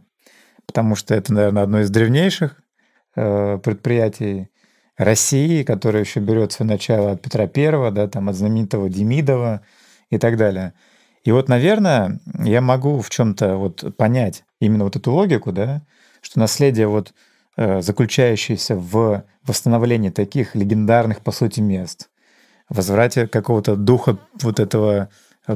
потому что это, наверное, одно из древнейших э, предприятий России, которое еще берет свое начало от Петра Первого, да, там, от знаменитого Демидова и так далее. И вот, наверное, я могу в чем-то вот понять именно вот эту логику, да, что наследие вот э, заключающееся в восстановлении таких легендарных, по сути, мест, возврате какого-то духа вот этого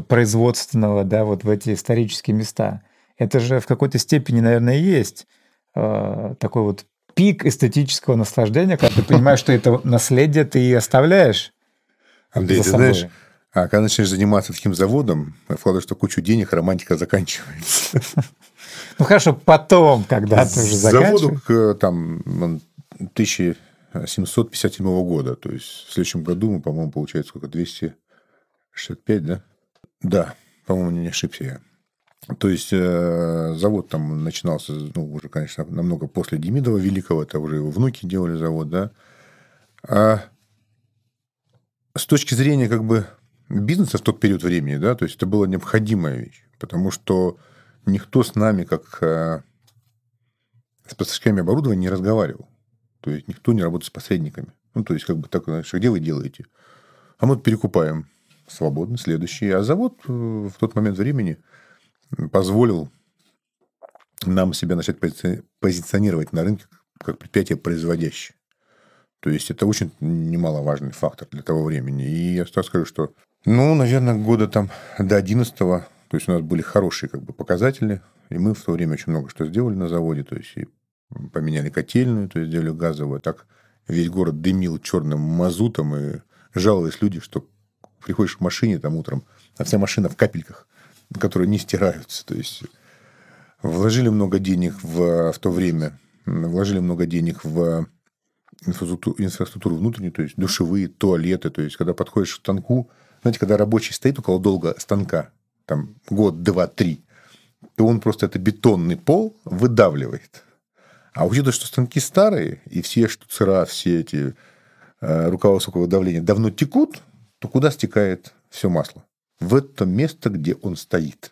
производственного, да, вот в эти исторические места. Это же в какой-то степени, наверное, есть э, такой вот пик эстетического наслаждения, когда ты понимаешь, что это наследие ты и оставляешь. Андрей, ты знаешь, а когда начинаешь заниматься таким заводом, вкладываешь что кучу денег, романтика заканчивается. Ну хорошо, потом, когда ты уже заканчиваешь. Заводу там 1757 года. То есть в следующем году мы, по-моему, получается сколько? 265, да? Да, по-моему, не ошибся я. То есть э, завод там начинался, ну, уже, конечно, намного после Демидова Великого, это уже его внуки делали завод, да. А с точки зрения как бы бизнеса в тот период времени, да, то есть это была необходимая вещь, потому что никто с нами, как э, с поставщиками оборудования, не разговаривал. То есть никто не работает с посредниками. Ну, то есть, как бы так, знаешь, где вы делаете? А мы перекупаем свободно, следующий. А завод э, в тот момент времени позволил нам себя начать позиционировать на рынке как предприятие производящее. То есть это очень немаловажный фактор для того времени. И я сразу скажу, что, ну, наверное, года там до 11 то есть у нас были хорошие как бы, показатели, и мы в то время очень много что сделали на заводе, то есть и поменяли котельную, то есть сделали газовую. Так весь город дымил черным мазутом, и жаловались люди, что приходишь к машине там утром, а вся машина в капельках, которые не стираются. То есть вложили много денег в, в то время, вложили много денег в инфраструктуру, инфраструктуру внутреннюю, то есть душевые, туалеты. То есть, когда подходишь к станку, знаете, когда рабочий стоит около долго станка, там год, два, три, то он просто это бетонный пол выдавливает. А учитывая, что станки старые, и все штуцера, все эти э, рукава высокого давления давно текут, то куда стекает все масло? В это место, где он стоит.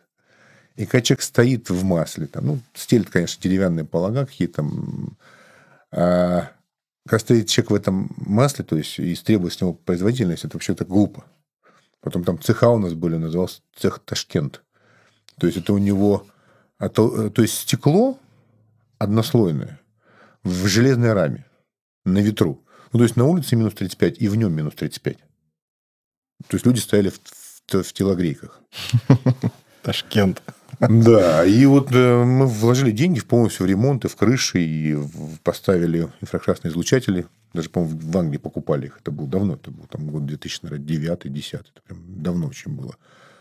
И когда человек стоит в масле, там, ну, стелит, конечно, деревянные полога какие-то там, а когда стоит человек в этом масле, то есть и требует с него производительность, это вообще-то глупо. Потом там цеха у нас были, назывался цех Ташкент. То есть это у него... а То, то есть стекло однослойное в железной раме на ветру. Ну, то есть на улице минус 35 и в нем минус 35. То есть люди стояли в, в, в телогрейках. (laughs) Ташкент. Да, и вот э, мы вложили деньги полностью в ремонт, и в крыши, и поставили инфракрасные излучатели. Даже, по-моему, в Англии покупали их. Это было давно, это был там год 2009-2010. Это прям давно очень было.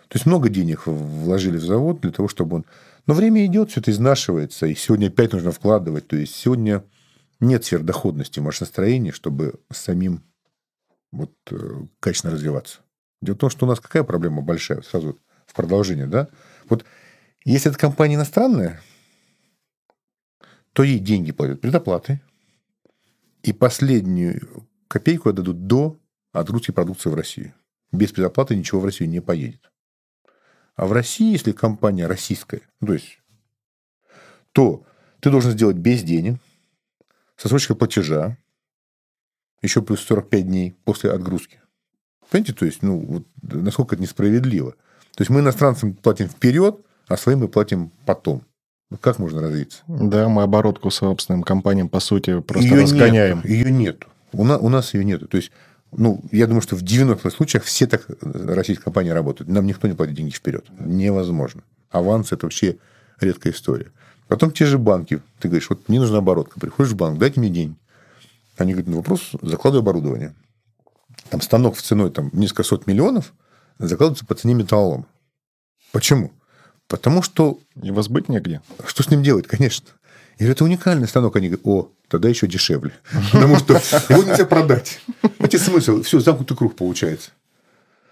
То есть много денег вложили в завод для того, чтобы он... Но время идет, все это изнашивается, и сегодня опять нужно вкладывать. То есть сегодня нет сверхдоходности в машиностроении, чтобы самим вот, э, качественно развиваться. Дело в том, что у нас какая проблема большая, сразу в продолжение, да? Вот если эта компания иностранная, то ей деньги платят предоплаты, и последнюю копейку отдадут до отгрузки продукции в Россию. Без предоплаты ничего в Россию не поедет. А в России, если компания российская, ну, то есть, то ты должен сделать без денег, со срочкой платежа, еще плюс 45 дней после отгрузки. Понимаете, то есть, ну, вот, насколько это несправедливо. То есть мы иностранцам платим вперед, а своим мы платим потом. Как можно развиться? Да, мы оборотку собственным компаниям, по сути, просто Её разгоняем. Нет, ее нет. У нас, у нас ее нет. То есть, ну, я думаю, что в 90 случаях все так э, российские компании работают. Нам никто не платит деньги вперед. Невозможно. Аванс – это вообще редкая история. Потом те же банки. Ты говоришь, вот мне нужна оборотка. Приходишь в банк, дайте мне деньги. Они говорят, ну, вопрос, закладывай оборудование. Там станок в ценой там, несколько сот миллионов закладывается по цене металлолома. Почему? Потому что Его сбыть негде. что с ним делать, конечно. Я говорю, это уникальный станок. Они говорят, о, тогда еще дешевле. (laughs) Потому что его нельзя продать. Понимаете, смысл? Все, замкнутый круг получается.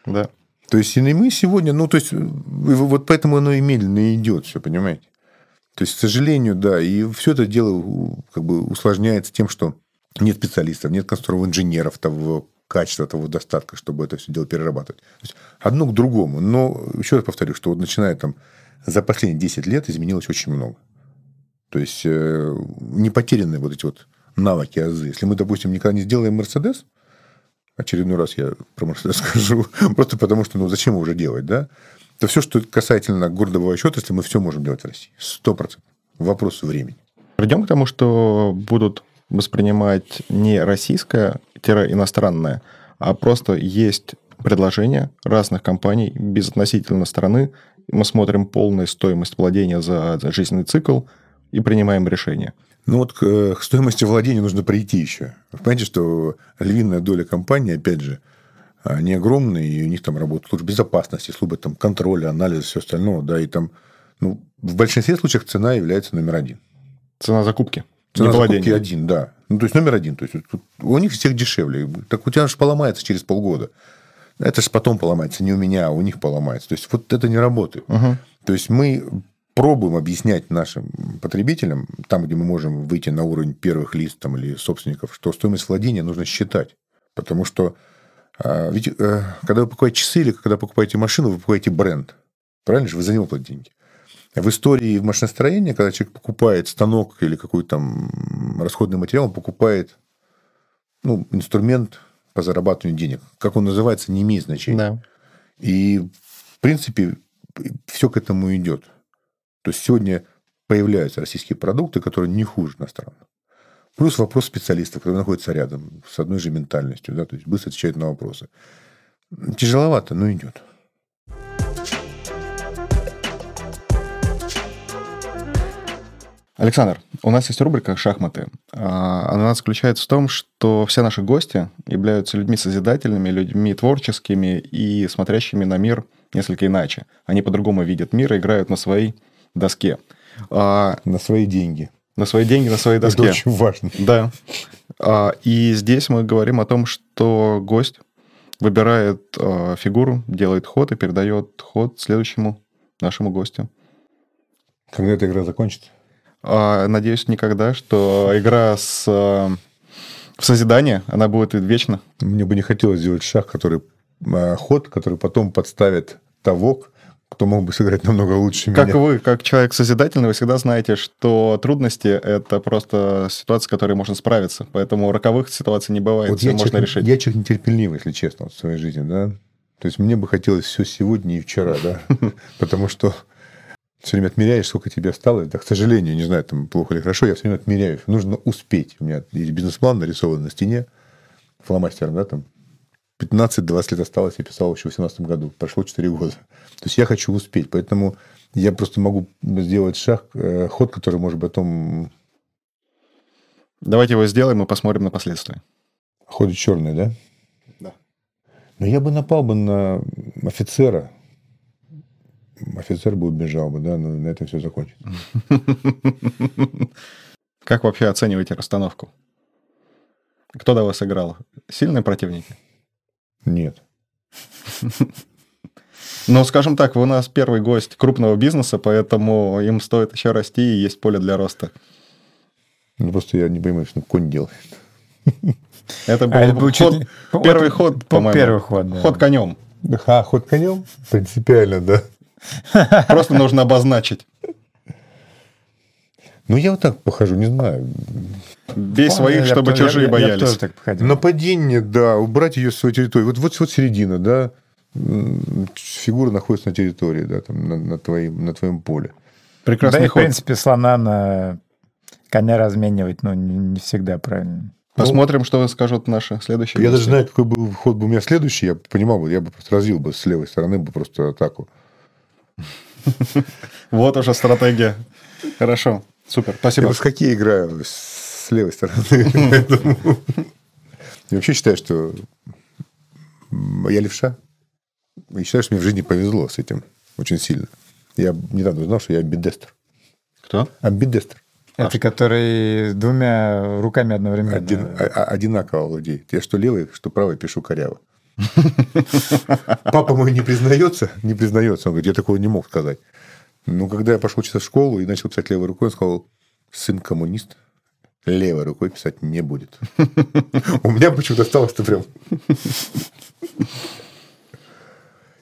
Да. То есть, и мы сегодня, ну, то есть, вот поэтому оно и медленно идет, все, понимаете? То есть, к сожалению, да, и все это дело как бы усложняется тем, что нет специалистов, нет конструкторов, инженеров того качества, того достатка, чтобы это все дело перерабатывать. То есть, одно к другому. Но еще раз повторю, что вот начиная там за последние 10 лет изменилось очень много. То есть, э, не потеряны вот эти вот навыки, азы. Если мы, допустим, никогда не сделаем Мерседес, очередной раз я про Мерседес (laughs) скажу, просто потому что, ну, зачем его уже делать, да? То все, что касательно счета, если мы все можем делать в России. Сто процентов. Вопрос времени. Придем к тому, что будут воспринимать не российское-иностранное, а просто есть предложения разных компаний безотносительно страны. Мы смотрим полную стоимость владения за жизненный цикл и принимаем решение. Ну вот к, э, к стоимости владения нужно прийти еще. Вы понимаете, что львиная доля компании, опять же, они огромные, и у них там работают службы безопасности, службы там контроля, анализа, все остальное, да, и там, ну, в большинстве случаев цена является номер один. Цена закупки. Цена не закупки один, да. Ну, то есть номер один. То есть у них всех дешевле. Так у тебя же поломается через полгода. Это же потом поломается, не у меня, а у них поломается. То есть вот это не работает. Мгм. То есть мы пробуем объяснять нашим потребителям, там, где мы можем выйти на уровень первых лиц там, или собственников, что стоимость владения нужно считать. Потому что а, ведь э, когда вы покупаете часы или когда покупаете машину, вы покупаете бренд. Правильно же? Вы за него платите деньги. В истории в машиностроении, когда человек покупает станок или какой-то там расходный материал, он покупает ну, инструмент по зарабатыванию денег. Как он называется, не имеет значения. Да. И, в принципе, все к этому идет. То есть сегодня появляются российские продукты, которые не хуже иностранных. Плюс вопрос специалистов, которые находятся рядом, с одной же ментальностью, да, то есть быстро отвечают на вопросы. Тяжеловато, но идет. Александр, у нас есть рубрика «Шахматы». А, Она заключается в том, что все наши гости являются людьми созидательными, людьми творческими и смотрящими на мир несколько иначе. Они по-другому видят мир и играют на своей доске. А, На свои деньги. На свои деньги, на своей Это доске. очень важно. Да. А, И здесь мы говорим о том, что гость выбирает фигуру, делает ход и передает ход следующему нашему гостю. Когда эта игра закончится? А, Надеюсь, никогда, что игра с а, в созидание, она будет вечно. Мне бы не хотелось сделать шаг, который а, ход, который потом подставит того, кто мог бы сыграть намного лучше Как меня. вы, как человек созидательный, вы всегда знаете, что трудности — это просто ситуация, с которой можно справиться. Поэтому роковых ситуаций не бывает, Вот все я, можно человек, решить. я человек нетерпеливый, если честно, вот в своей жизни, да. То есть мне бы хотелось все сегодня и вчера, да. (laughs) Потому что все время отмеряешь, сколько тебе осталось. Да, к сожалению, не знаю, там плохо или хорошо, я все время отмеряю. Нужно успеть. У меня есть бизнес-план нарисован на стене фломастером, да, там 15-20 лет осталось, я писал еще в 2018 году. Прошло 4 года. То есть я хочу успеть. Поэтому я просто могу сделать шаг, э, ход, который может потом... Давайте его сделаем и посмотрим на последствия. Ходит черный, да? Да. Но я бы напал бы на офицера. Офицер бы убежал бы, да, но на этом все закончится. (laughs) Как вообще оцениваете расстановку? Кто до вас играл? Сильные противники? Нет. (laughs) Ну, скажем так, вы у нас первый гость крупного бизнеса, поэтому им стоит еще расти и есть поле для роста. Ну, просто я не понимаю, что конь делает. (laughs) Это был, А это был ход- чуть- первый ход, по-моему. первый ход, да. Ход конем. А, ход конем? Принципиально, да. Просто нужно обозначить. Ну, я вот так похожу, не знаю. Бей Помню, своих, я чтобы бы- чужие я- я- Я боялись. тоже так походил. Нападение, да, убрать ее с своей территории. Вот, вот, вот середина, да, фигура находится на территории, да, там, на, на твоим, на твоем поле. Да Прекрасный и, в принципе, слона на коня разменивать, ну, не, не всегда правильно. Посмотрим, что скажут наши следующие Я даже гости. знаю, какой был ход бы у меня следующий, я понимал бы, я бы просто развил бы с левой стороны бы просто атаку. (laughs) Вот уже стратегия. Хорошо. Супер. Я Спасибо. бы в хоккей играю с левой стороны. (laughs) Я вообще считаю, что я левша. И считаю, что мне в жизни повезло с этим очень сильно. Я недавно узнал, что я амбидестр. Кто? Амбидестр. Это который двумя руками одновременно. Один- а- а- одинаково владеет. Я что левый, что правый пишу коряво. (laughs) Папа мой не признается, не признается. Он говорит, я такого не мог сказать. Но когда я пошел учиться в школу и начал писать левой рукой, он сказал, сын коммунист, левой рукой писать не будет. (laughs) У меня почему-то осталось-то прям. (laughs)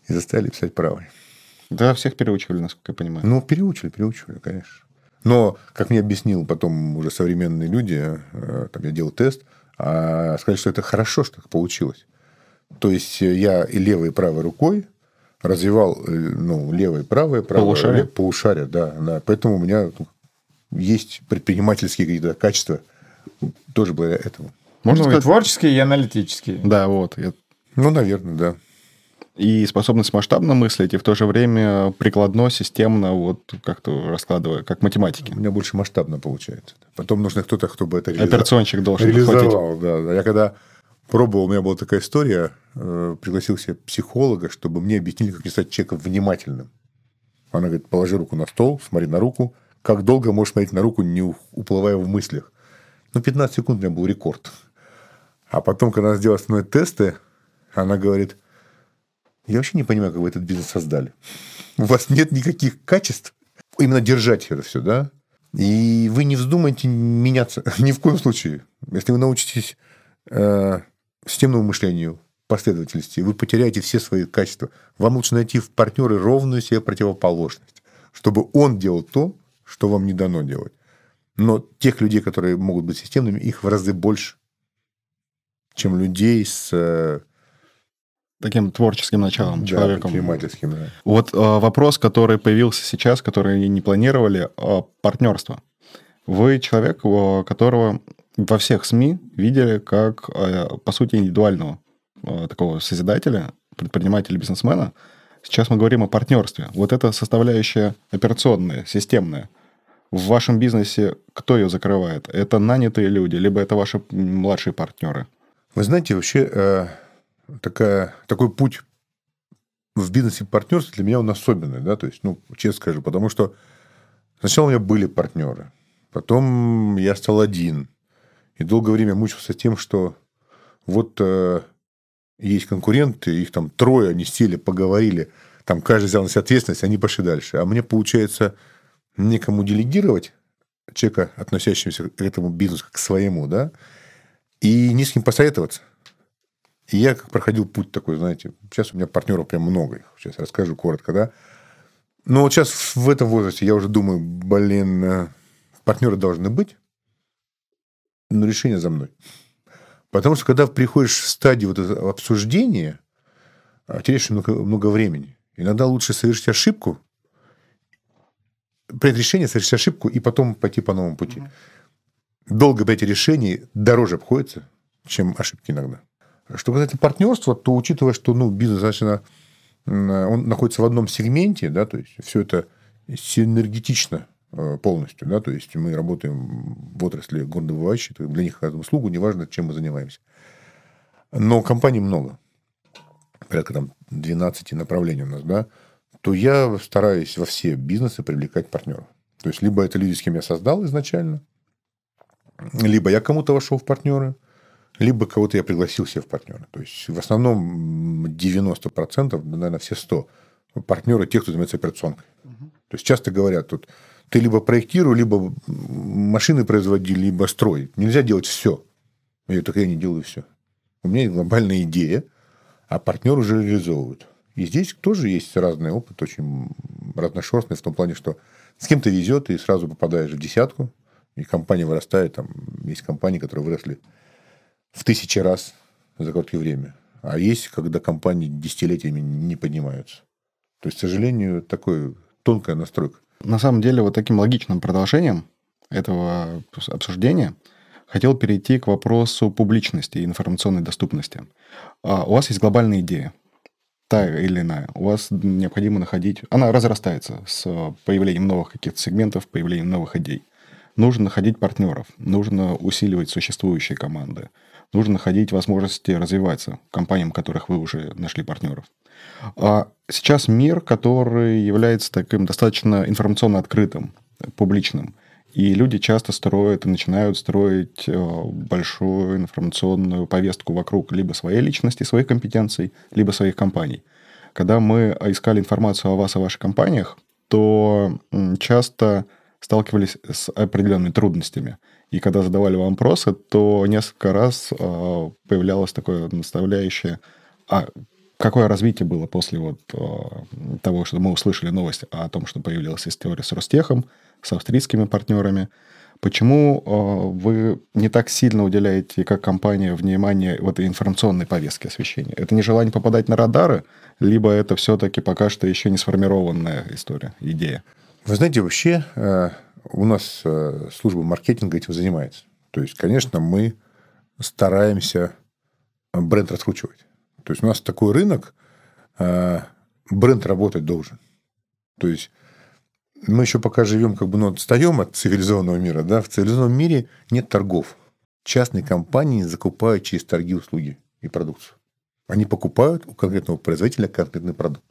И заставили писать правой. Да, всех переучивали, насколько я понимаю. Ну, переучили, переучивали, конечно. Но, как мне объяснил потом уже современные люди, э, там я делал тест, а сказали, что это хорошо, что так получилось. То есть э, я и левой, и правой рукой развивал э, ну, левое и правое, правое Полушарие? полушарие, да, да. Поэтому у меня есть предпринимательские какие-то качества тоже благодаря этому. Можно ну, сказать? творческие, и аналитические. Да, вот. Я- Ну, наверное, да. И способность масштабно мыслить, и в то же время прикладно, системно, вот как-то раскладывая, как математики. У меня больше масштабно получается. Потом нужно кто-то, кто бы это реализовал. Операционщик должен подхватить. Реализовал, да, да. Я когда пробовал, у меня была такая история, э, пригласил себе психолога, чтобы мне объяснили, как не стать человеком внимательным. Она говорит, положи руку на стол, смотри на руку. Как долго можешь смотреть на руку, не уплывая в мыслях? Ну, 15 секунд у меня был рекорд. А потом, когда она сделала основные тесты, она говорит, я вообще не понимаю, как вы этот бизнес создали. У вас нет никаких качеств. Именно держать это все, да? И вы не вздумайте меняться (laughs) ни в коем случае. Если вы научитесь э, системному мышлению, последовательности, вы потеряете все свои качества. Вам лучше найти в партнеры ровную себе противоположность, чтобы он делал то, что вам не дано делать. Но тех людей, которые могут быть системными, их в разы больше, чем людей с э, Таким творческим началом да, человеком. предпринимательским. да. Вот э, вопрос, который появился сейчас, который не планировали, э, партнерство. Вы человек, э, которого во всех СМИ видели как, э, по сути, индивидуального э, такого созидателя, предпринимателя, бизнесмена. Сейчас мы говорим о партнерстве. Вот эта составляющая операционная, системная. В вашем бизнесе кто ее закрывает? Это нанятые люди, либо это ваши младшие партнеры? Вы знаете, вообще э, такая, такой путь в бизнесе партнерства для меня он особенный, да, то есть, ну, честно скажу, потому что сначала у меня были партнеры, потом я стал один, и долгое время мучился тем, что вот э, есть конкуренты, их там трое, они сели, поговорили, там каждый взял на себя ответственность, они пошли дальше. А мне, получается, некому делегировать человека, относящегося к этому бизнесу, к своему, да, и ни с кем посоветоваться. И я как проходил путь такой, знаете, сейчас у меня партнеров прям много их, сейчас расскажу коротко, да. Но вот сейчас в этом возрасте я уже думаю, блин, э, партнеры должны быть, но решение за мной. Потому что когда приходишь в стадию вот этого обсуждения, а, теряешь много, много времени. Иногда лучше совершить ошибку принять решение, совершить ошибку и потом пойти по новому пути. Долго принятие решений дороже обходится, чем ошибки иногда. Что касается партнерства, то учитывая, что ну, бизнес достаточно он находится в одном сегменте, да, то есть все это синергетично полностью, да, то есть мы работаем в отрасли горнодобывающей, для них оказываем услугу, неважно, чем мы занимаемся. Но компаний много, порядка там 12 направлений у нас, да, то я стараюсь во все бизнесы привлекать партнеров. То есть, либо это люди, с кем я создал изначально, либо я кому-то вошел в партнеры, либо кого-то я пригласил себе в партнеры. То есть, в основном 90%, наверное, все 100 партнеры, те, кто занимается операционкой. Угу. То есть, часто говорят, тут ты либо проектируй, либо машины производи, либо строй. Нельзя делать все. Я говорю, так я не делаю все. У меня есть глобальная идея, а партнер уже реализовывают. И здесь тоже есть разный опыт, очень разношерстный, в том плане, что с кем-то везет, и сразу попадаешь в десятку, и компания вырастает. Там есть компании, которые выросли в тысячи раз за короткое время. А есть, когда компании десятилетиями не поднимаются. То есть, к сожалению, такой тонкая настройка. На самом деле, вот таким логичным продолжением этого обсуждения хотел перейти к вопросу публичности и информационной доступности. А у вас есть глобальная идея, та или иная. У вас необходимо находить... Она разрастается с появлением новых каких-то сегментов, появлением новых идей. Нужно находить партнеров, нужно усиливать существующие команды, нужно находить возможности развиваться компаниям, которых вы уже нашли партнеров. А сейчас мир, который является таким достаточно информационно открытым, публичным, и люди часто строят и начинают строить э, большую информационную повестку вокруг либо своей личности, своих компетенций, либо своих компаний. Когда мы искали информацию о вас, о ваших компаниях, то часто сталкивались с определенными трудностями. И когда задавали вопросы, то несколько раз э, появлялось такое наставляющее, а какое развитие было после вот э, того, что мы услышали новость о том, что появилась история с Ростехом, с австрийскими партнерами. Почему э, вы не так сильно уделяете, как компания, внимание вот информационной повестке освещения? Это не желание попадать на радары, либо это все-таки пока что еще не сформированная история, идея? Вы знаете, вообще э, у нас э, служба маркетинга этим занимается. То есть, конечно, мы стараемся бренд раскручивать. То есть, у нас такой рынок, э, бренд работать должен. То есть, мы еще пока живем, как бы, ну, отстаем от цивилизованного мира, да, в цивилизованном мире нет торгов. Частные компании закупают через торги услуги и продукцию. Они покупают у конкретного производителя конкретный продукт.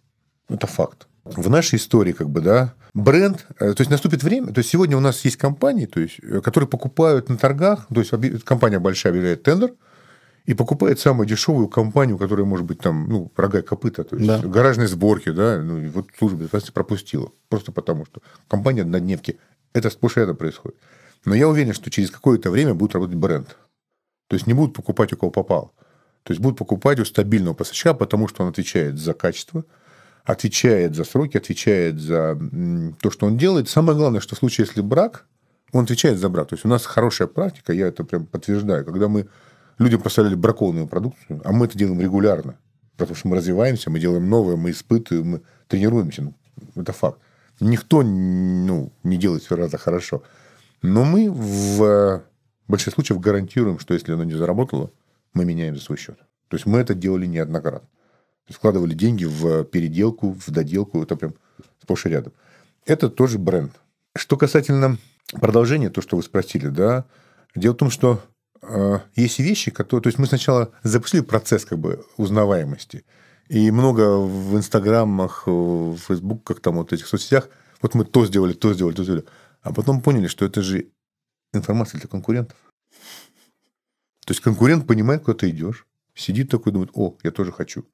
Это факт. В нашей истории, как бы, да, бренд, э, то есть наступит время, то есть сегодня у нас есть компании, то есть, э, которые покупают на торгах, то есть компания большая объявляет тендер, и покупает самую дешевую компанию, которая может быть там, ну, рога и копыта, то есть да. гаражные сборки, да, ну, и вот служба безопасности пропустила. Просто потому, что компания однодневки. Это сплошь рядом происходит. Но я уверен, что через какое-то время будет работать бренд. То есть не будут покупать у кого попал. То есть будут покупать у стабильного поставщика, потому что он отвечает за качество, отвечает за сроки, отвечает за то, что он делает. Самое главное, что в случае, если брак, он отвечает за брак. То есть у нас хорошая практика, я это прям подтверждаю, когда мы людям поставляли бракованную продукцию, а мы это делаем регулярно, потому что мы развиваемся, мы делаем новое, мы испытываем, мы тренируемся. Ну, это факт. Никто ну, не делает все раза хорошо. Но мы в большинстве случаев гарантируем, что если оно не заработало, мы меняем за свой счет. То есть мы это делали неоднократно. Вкладывали деньги в переделку, в доделку, это прям сплошь и рядом. Это тоже бренд. Что касательно продолжения, то, что вы спросили, да, дело в том, что э, есть вещи, которые... То есть мы сначала запустили процесс как бы узнаваемости. И много в Инстаграмах, в Фейсбуках, там вот этих соцсетях, вот мы то сделали, то сделали, то сделали. А потом поняли, что это же информация для конкурентов. То есть конкурент понимает, куда ты идешь, сидит такой, думает, о, я тоже хочу.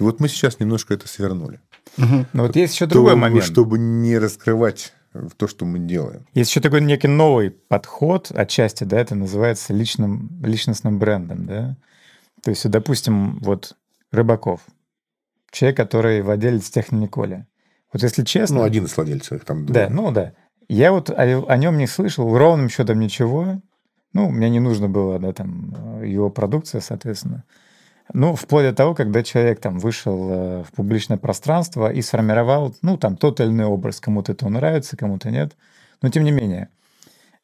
И вот мы сейчас немножко это свернули. Угу. Но вот есть еще другой момент. Чтобы не раскрывать в то, что мы делаем. Есть еще такой некий новый подход, отчасти, да, это называется личным, личностным брендом, да. То есть, допустим, вот Рыбаков, человек, который владелец техниколи. Вот если честно... Ну, один из владельцев. Там два. Да, ну да. Я вот о, о нем не слышал, ровным счетом ничего. Ну, мне не нужно было, да, там, его продукция, соответственно. Ну, вплоть до того, когда человек там вышел э, в публичное пространство и сформировал, ну, там, тот или иной образ. Кому-то это нравится, кому-то нет. Но тем не менее.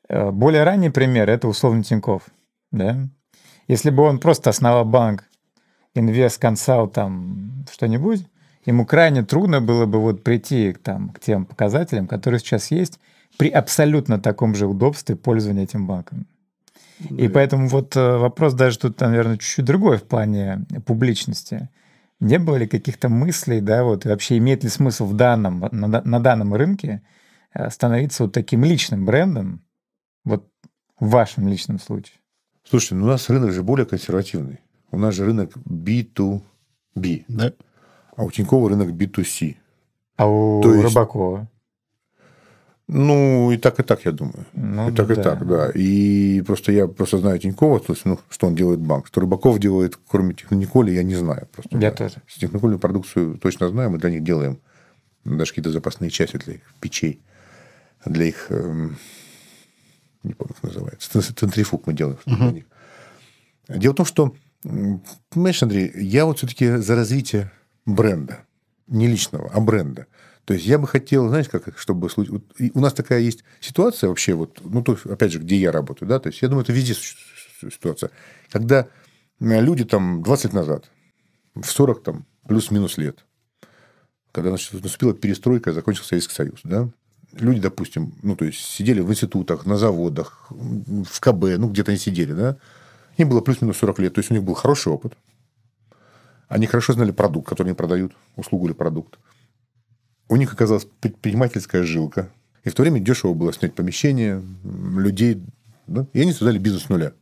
Э, более ранний пример — это условно Тиньков. Да? Если бы он просто основал банк, инвест, консалт, там, что-нибудь, ему крайне трудно было бы вот прийти там, к тем показателям, которые сейчас есть, при абсолютно таком же удобстве пользования этим банком. Да. И поэтому вот э, вопрос даже тут, наверное, чуть-чуть другой в плане публичности. Не было ли каких-то мыслей, да, вот и вообще имеет ли смысл в данном, на, на данном рынке э, становиться вот таким личным брендом, вот в вашем личном случае? Слушайте, ну у нас рынок же более консервативный. У нас же рынок B2B. Да. А у Тинькова рынок B2C. А у То Рыбакова? Ну, и так, и так, я думаю. Ну, и так, да. и так, да. И просто я просто знаю Тинькова, то есть, ну, что он делает банк. Что Рыбаков делает, кроме Техниколи, я не знаю. Просто, я да. тоже. С Техниколи продукцию точно знаю, мы для них делаем даже какие-то запасные части для их печей, для их, эм, не помню, как называется, центрифуг мы делаем угу. для них. Дело в том, что, понимаешь, Андрей, я вот все-таки за развитие бренда. Не личного, а бренда. То есть я бы хотел, знаете, как, чтобы... У нас такая есть ситуация вообще, вот, ну, то, опять же, где я работаю, да, то есть я думаю, это везде ситуация. Когда люди там 20 лет назад, в 40 там плюс-минус лет, когда значит, наступила перестройка, закончился Советский Союз, да, люди, допустим, ну, то есть сидели в институтах, на заводах, в КБ, ну, где-то они сидели, да, им было плюс-минус 40 лет, то есть у них был хороший опыт, они хорошо знали продукт, который они продают, услугу или продукт. У них оказалась предпринимательская жилка. И в то время дешево было снять помещение, людей. Да? И они создали бизнес с нуля.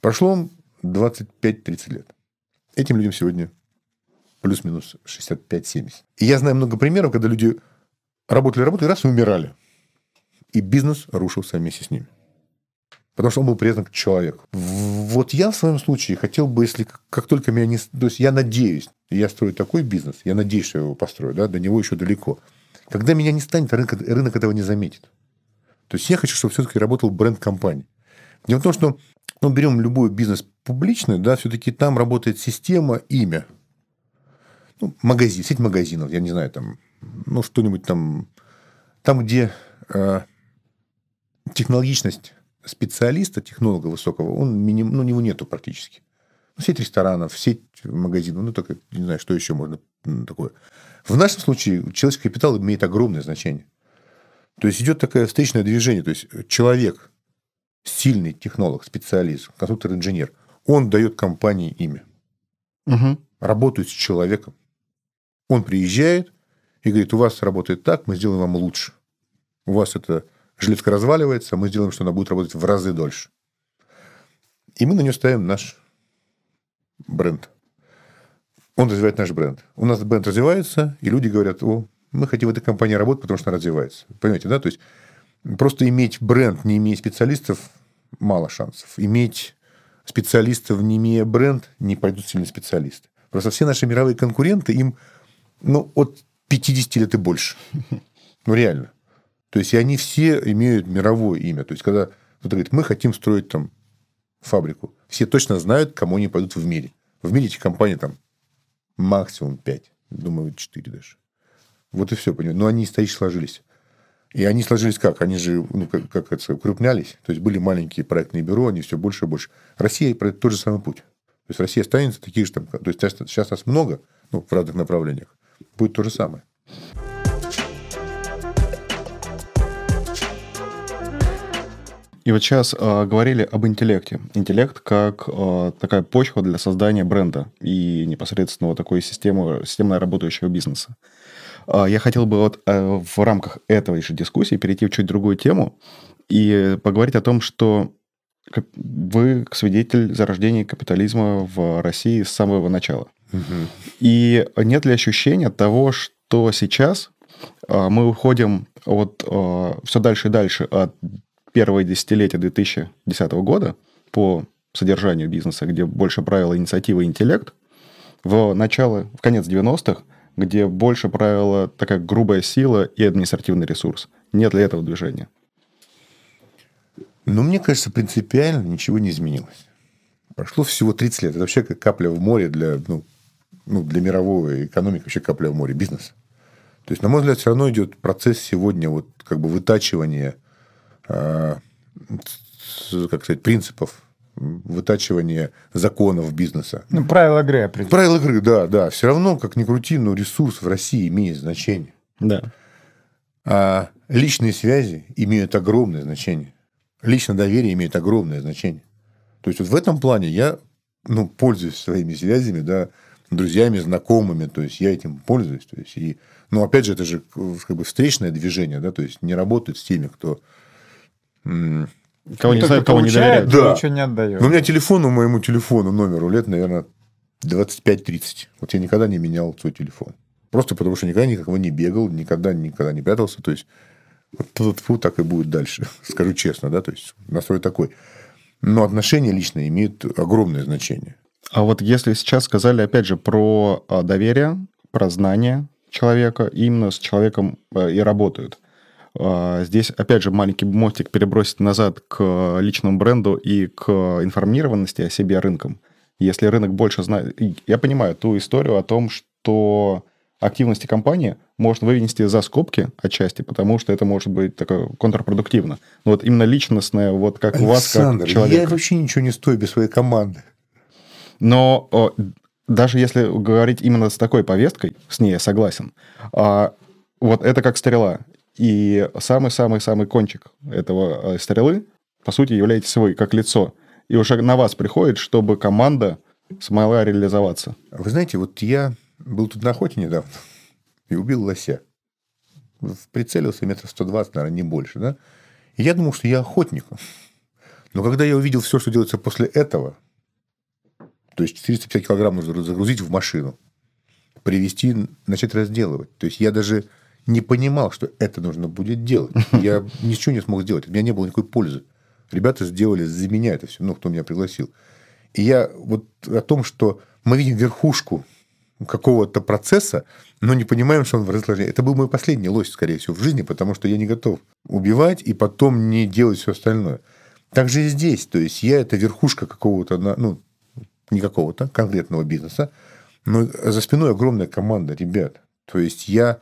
Прошло 25-30 лет. Этим людям сегодня плюс-минус 65-70. И я знаю много примеров, когда люди работали, работали, раз и умирали. И бизнес рушился вместе с ними. Потому что он был привязан к человеку. Вот я в своем случае хотел бы, если как только меня не... То есть я надеюсь, я строю такой бизнес, я надеюсь, что я его построю, да, до него еще далеко. Когда меня не станет, рынок, рынок этого не заметит. То есть я хочу, чтобы все-таки работал бренд компании. Дело в том, что ну, берем любой бизнес публичный, да, все-таки там работает система, имя. Ну, магазин, сеть магазинов, я не знаю, там, ну, что-нибудь там, там, где э, технологичность специалиста, технолога высокого, он миним, ну, у него нету практически. Ну, сеть ресторанов, сеть магазинов, ну, только не знаю, что еще можно ну, такое. В нашем случае человеческий капитал имеет огромное значение. То есть идет такое встречное движение. То есть человек, сильный технолог, специалист, конструктор, инженер, он дает компании имя. Угу. Работает с человеком. Он приезжает и говорит, у вас работает так, мы сделаем вам лучше. У вас это жилетка разваливается, мы сделаем, что она будет работать в разы дольше. И мы на нее ставим наш бренд. Он развивает наш бренд. У нас бренд развивается, и люди говорят, о, мы хотим в этой компании работать, потому что она развивается. Понимаете, да? То есть просто иметь бренд, не имея специалистов, мало шансов. Иметь специалистов, не имея бренд, не пойдут сильные специалисты. Просто все наши мировые конкуренты, им ну, от 50 лет и больше. Ну, реально. То есть, и они все имеют мировое имя. То есть, когда кто-то говорит, мы хотим строить там фабрику, все точно знают, кому они пойдут в мире. В мире этих компаний там максимум 5, думаю, 4 даже. Вот и все, понимаете. Но они исторически сложились. И они сложились как? Они же, ну, как, как это укрупнялись. То есть, были маленькие проектные бюро, они все больше и больше. Россия пройдет тот же самый путь. То есть, Россия останется такие же там... То есть, сейчас нас много, ну, в разных направлениях. Будет то же самое. И вот сейчас э, говорили об интеллекте. Интеллект как э, такая почва для создания бренда и непосредственно вот такой системы, системно работающего бизнеса. Э, я хотел бы вот э, в рамках этой же дискуссии перейти в чуть другую тему и поговорить о том, что вы свидетель зарождения капитализма в России с самого начала. Угу. И нет ли ощущения того, что сейчас мы уходим от все дальше и дальше от первое десятилетие 2010 года по содержанию бизнеса, где больше правила инициатива и интеллект, в начало, в конец 90-х, где больше правила такая грубая сила и административный ресурс. Нет ли этого движения? Ну, мне кажется, принципиально ничего не изменилось. Прошло всего 30 лет. Это вообще как капля в море для, ну, ну, для мировой экономики, вообще капля в море бизнеса. То есть, на мой взгляд, все равно идет процесс сегодня вот как бы вытачивания, как сказать, принципов, вытачивания законов бизнеса. Ну, правила игры определенно. Правила игры, да, да. Все равно, как ни крути, но ресурс в России имеет значение. Да. А личные связи имеют огромное значение. Личное доверие имеет огромное значение. То есть, вот в этом плане я ну, пользуюсь своими связями, да, друзьями, знакомыми, то есть я этим пользуюсь. То есть, и, ну, опять же, это же как бы встречное движение, да, то есть не работают с теми, кто... Кого Ну, не только знаю, кого не доверяют. Да. Ничего не отдает. Ну, у меня телефону, моему телефону, номеру лет, наверное, 25-30. Вот я никогда не менял свой телефон. Просто потому, что никогда никакого не бегал, никогда, никогда не прятался. То есть, вот тут фу, так и будет дальше. (laughs) Скажу честно, да, то есть, настрой такой. Но отношения личные имеют огромное значение. А вот если сейчас сказали, опять же, про а, доверие, про знание человека, именно с человеком а, и работают. А, Здесь, опять же, маленький мостик перебросить назад к личному бренду и к информированности о себе рынком. Если рынок больше знает... Я понимаю ту историю о том, что активности компании можно вынести за скобки отчасти, потому что это может быть такое контрпродуктивно. Но вот именно личностное, вот как у вас, как Александр, человек. я вообще ничего не стою без своей команды. Но даже если говорить именно с такой повесткой, с ней я согласен, а, вот это как стрела. И самый-самый-самый кончик этого э, стрелы, по сути, являетесь вы, как лицо. И уже на вас приходит, чтобы команда смогла реализоваться. Вы знаете, вот я был тут на охоте недавно и убил лося. Прицелился метров 120, наверное, не больше, да? И я думал, что я охотник. Но когда я увидел все, что делается после этого, то есть 450 килограмм нужно загрузить в машину, привезти, начать разделывать. То есть я даже не понимал, что это нужно будет делать. (laughs) Я ничего не смог сделать. У меня не было никакой пользы. Ребята сделали за меня это все, ну, кто меня пригласил. И я вот о том, что мы видим верхушку какого-то процесса, но не понимаем, что он в разложении. Это был мой последний лось, скорее всего, в жизни, потому что я не готов убивать и потом не делать все остальное. Так же и здесь. То есть я это верхушка какого-то, ну, не какого-то конкретного бизнеса, но за спиной огромная команда ребят. То есть я,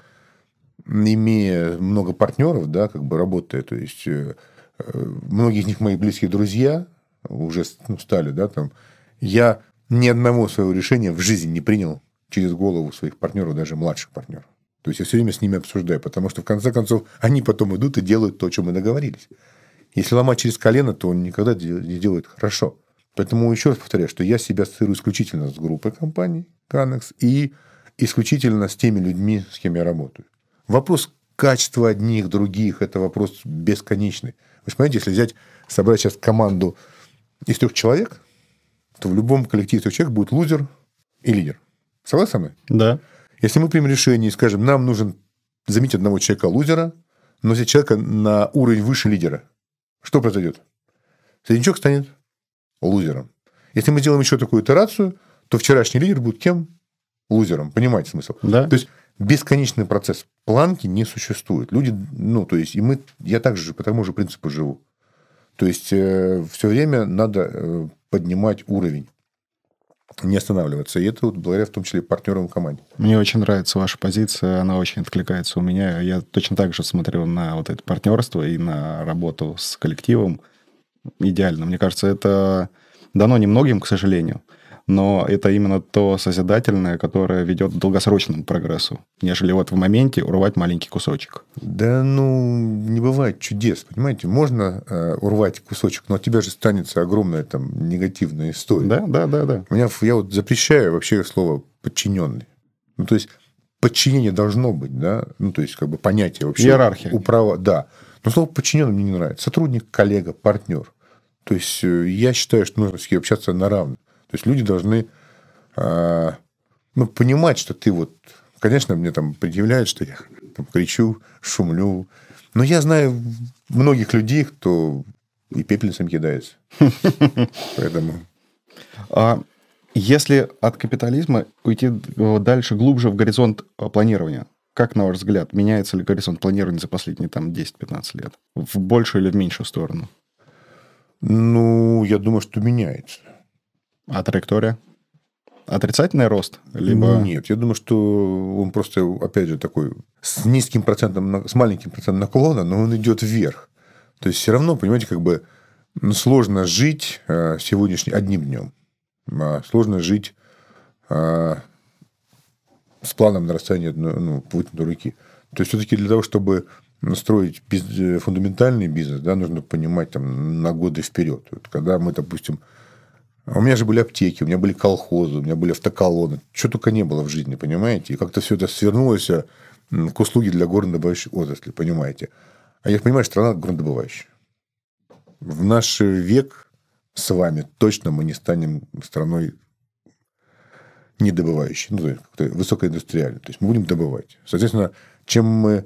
имея много партнеров, да, как бы работая, то есть э, э, многие из них мои близкие друзья уже ну, стали, да, там, я ни одного своего решения в жизни не принял через голову своих партнеров, даже младших партнеров. То есть я все время с ними обсуждаю, потому что в конце концов они потом идут и делают то, о чем мы договорились. Если ломать через колено, то он никогда не делает хорошо. Поэтому еще раз повторяю, что я себя ассоциирую исключительно с группой компаний Канекс и исключительно с теми людьми, с кем я работаю. Вопрос качества одних, других – это вопрос бесконечный. Вы же понимаете, если взять, собрать сейчас команду из трех человек, то в любом коллективе трех человек будет лузер и лидер. Согласны со мной? Да. Если мы примем решение и скажем, нам нужен заменить одного человека лузера, но взять человека на уровень выше лидера, что произойдет? Среднячок станет лузером. Если мы сделаем еще такую итерацию, то вчерашний лидер будет кем? Лузером. Понимаете смысл? Да. То есть бесконечный процесс. Планки не существует. Люди, ну, то есть, и мы, я также же по тому же принципу живу. То есть, все время надо э, поднимать уровень, не останавливаться. И это вот благодаря в том числе партнерам команде. Мне очень нравится ваша позиция, она очень откликается у меня. Я точно так же смотрю на вот это партнерство и на работу с коллективом. Идеально. Мне кажется, это дано немногим, к сожалению, но это именно то созидательное, которое ведет к долгосрочному прогрессу, нежели вот в моменте урвать маленький кусочек. Да, ну, не бывает чудес, понимаете? Можно э, урвать кусочек, но от тебя же останется огромная там негативная история. Да, да, да, да. У меня, я вот запрещаю вообще слово подчиненный. Ну, то есть, подчинение должно быть, да? Ну, то есть, как бы понятие вообще. Иерархия. Управа, да. Но слово подчиненный мне не нравится. Сотрудник, коллега, партнер. То есть, э, я считаю, что нужно с общаться на равных. То есть, люди должны а, ну, понимать, что ты вот... Конечно, мне там предъявляют, что я там, кричу, шумлю. Но я знаю многих людей, кто и пепельницем кидается. Поэтому... А если от капитализма уйти э, дальше, глубже в горизонт э, планирования, как, на ваш взгляд, меняется ли горизонт планирования за последние там 10-15 лет? В большую или в меньшую сторону? Ну, я думаю, что меняется. А траектория? Отрицательный рост? Либо... Нет, я думаю, что он просто, опять же, такой с низким процентом, с маленьким процентом наклона, но он идет вверх. То есть все равно, понимаете, как бы ну, сложно жить э, сегодняшним одним днем. А сложно жить а, с планом нарастания ну, вытянутой руки. То есть все-таки для того, чтобы строить биз- фундаментальный бизнес, да, нужно понимать там на годы вперед. Вот когда мы, допустим, у меня же были аптеки, у меня были колхозы, у меня были автоколонны. Что только не было в жизни, понимаете? И как-то все это свернулось к услуге для горнодобывающей отрасли, понимаете? А я понимаю, страна горнодобывающая. В наш век с вами точно мы не станем страной недобывающей, ну, то есть высокоиндустриальной. То есть мы будем добывать. Соответственно, чем мы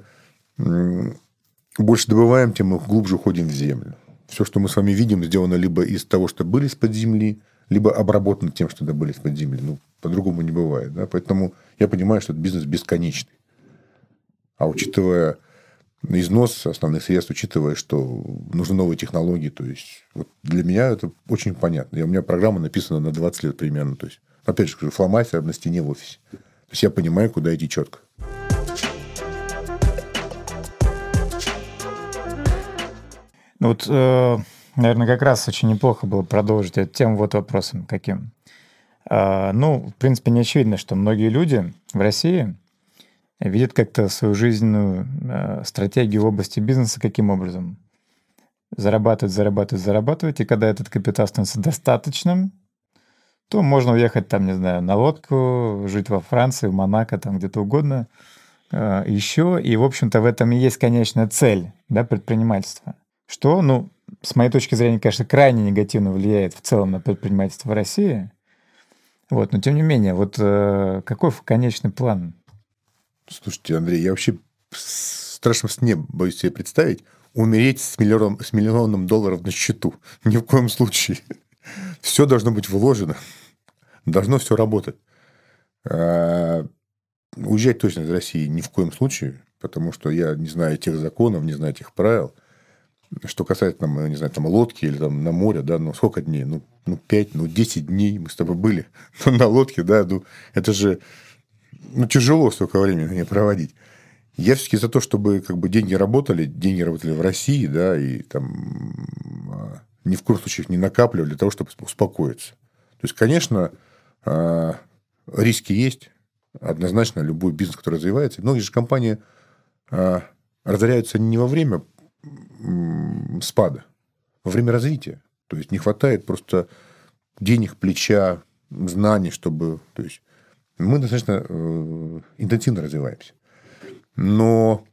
больше добываем, тем мы глубже уходим в землю. Все, что мы с вами видим, сделано либо из того, что были из-под земли, либо обработано тем, что добыли из-под земли. Ну, по-другому не бывает. Да? Поэтому я понимаю, что этот бизнес бесконечный. А учитывая износ основных средств, учитывая, что нужны новые технологии, то есть вот для меня это очень понятно. И у меня программа написана на 20 лет примерно. То есть, опять же, скажу, фломастер на стене в офисе. То есть я понимаю, куда идти четко. Ну вот, э, наверное, как раз очень неплохо было продолжить эту тему вот вопросом каким. Э, ну, в принципе, не очевидно, что многие люди в России видят как-то свою жизненную э, стратегию в области бизнеса каким образом? Зарабатывать, зарабатывать, зарабатывать, и когда этот капитал становится достаточным, то можно уехать там, не знаю, на лодку, жить во Франции, в Монако, там где-то угодно, э, еще. И, в общем-то, в этом и есть конечная цель да, предпринимательства. Что, ну, с моей точки зрения, конечно, крайне негативно влияет в целом на предпринимательство в России. Вот, но тем не менее, вот э, какой конечный план Слушайте, Андрей, я вообще в страшном сне боюсь себе представить умереть с миллионом, с миллионом долларов на счету. (laughs) Ни в коем случае. (laughs) Все должно быть вложено. Должно все работать. А, уезжать точно из России ни в коем случае, потому что я не знаю тех законов, не знаю тех правил. Что касается, там, не знаю, там, лодки или там, на море, да, ну, сколько дней? Ну, ну, 5, ну, 10 дней мы с тобой были (laughs) на лодке, да, ну, это же ну, тяжело столько времени не проводить. Я все-таки за то, чтобы как бы деньги работали, деньги работали в России, да, и там а, ни в коем случае их не накапливали для того, чтобы успокоиться. То есть, конечно, а, риски есть. Однозначно, любой бизнес, который развивается. Многие же компании а, разоряются не во время спада, во время развития. То есть, не хватает просто денег, плеча, знаний, чтобы... То есть, мы достаточно э, интенсивно развиваемся. Но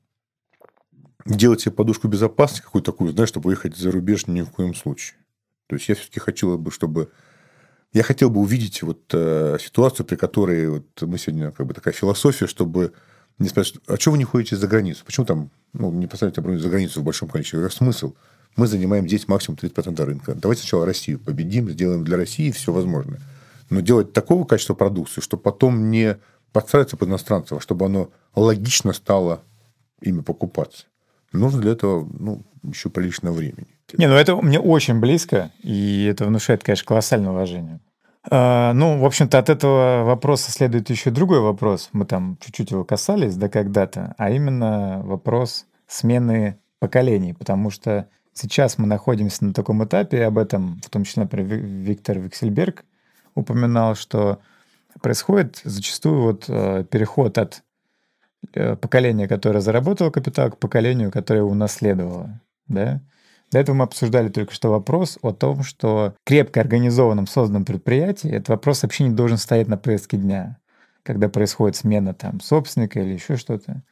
делать себе подушку безопасности какую-то такую, знаешь, чтобы уехать за рубеж ни в коем случае. То есть я все-таки хотел бы, чтобы я хотел бы увидеть вот э, ситуацию, при которой вот мы сегодня как бы такая философия, чтобы не спрашивать, а что вы не ходите за границу? Почему там ну, не поставить оборудование за границу в большом количестве? Какой смысл? Мы занимаем здесь максимум 30% рынка. Давайте сначала Россию победим, сделаем для России все возможное но делать такого качества продукции, чтобы потом не подстраиваться под иностранцев, а чтобы оно логично стало ими покупаться. Нужно для этого ну, еще прилично времени. Не, ну это мне очень близко, и это внушает, конечно, колоссальное уважение. А, ну, в общем-то, от этого вопроса следует еще другой вопрос. Мы там чуть-чуть его касались, да, когда-то, а именно вопрос смены поколений, потому что сейчас мы находимся на таком этапе, и об этом, в том числе, например, Виктор Виксельберг упоминал, что происходит зачастую вот э, переход от э, поколения, которое заработало капитал, к поколению, которое унаследовало. Да? До этого мы обсуждали только что вопрос о том, что крепко организованном, созданном предприятии этот вопрос вообще не должен стоять на повестке дня, когда происходит смена там собственника или еще что-то.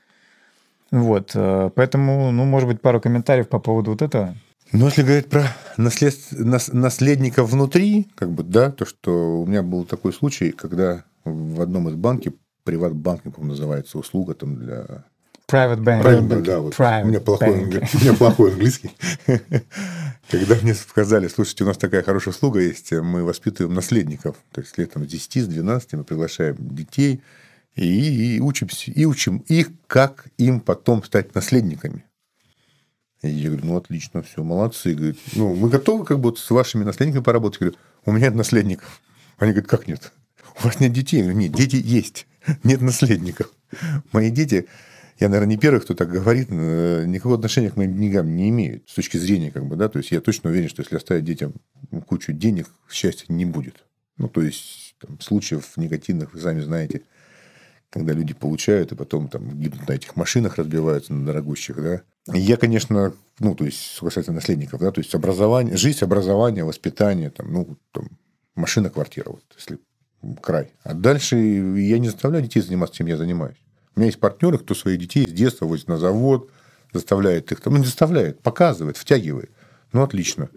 Вот, э, поэтому, ну, может быть, пару комментариев по поводу вот этого. Ну, если говорить про наслед... наследников внутри, как бы, да, то, что у меня был такой случай, когда в одном из банков, приват-банкинг, по называется, услуга там для... Private banking. Private banking, да, вот. Private у, меня плохой, у меня плохой английский. (laughs) Когда мне сказали, слушайте, у нас такая хорошая услуга есть, мы воспитываем наследников. То есть лет там, с 10, с 12 мы приглашаем детей и, и, учимся, и учим их, как им потом стать наследниками. И я говорю, ну, отлично, все, молодцы. Говорит, ну, мы готовы как бы с вашими наследниками поработать? Я говорю, у меня нет наследников. Они говорят, как нет? У вас нет детей? Я говорю, нет, дети есть, нет наследников. Мои дети, я, наверное, не первый, кто так говорит, э, никакого отношения к моим деньгам не имеют с точки зрения, как бы, да, то есть я точно уверен, что если оставить детям кучу денег, счастья не будет. Ну, то есть там, случаев негативных, вы сами знаете, когда люди получают и потом там гибнут на этих машинах, разбиваются на дорогущих, да. Я, конечно, ну, то есть, касается наследников, да, то есть образование, жизнь, образование, воспитание, там, ну, там, машина, квартира, вот, если край. А дальше я не заставляю детей заниматься, чем я занимаюсь. У меня есть партнеры, кто своих детей с детства возит на завод, заставляет их там, ну, не заставляет, показывает, втягивает. Ну, отлично.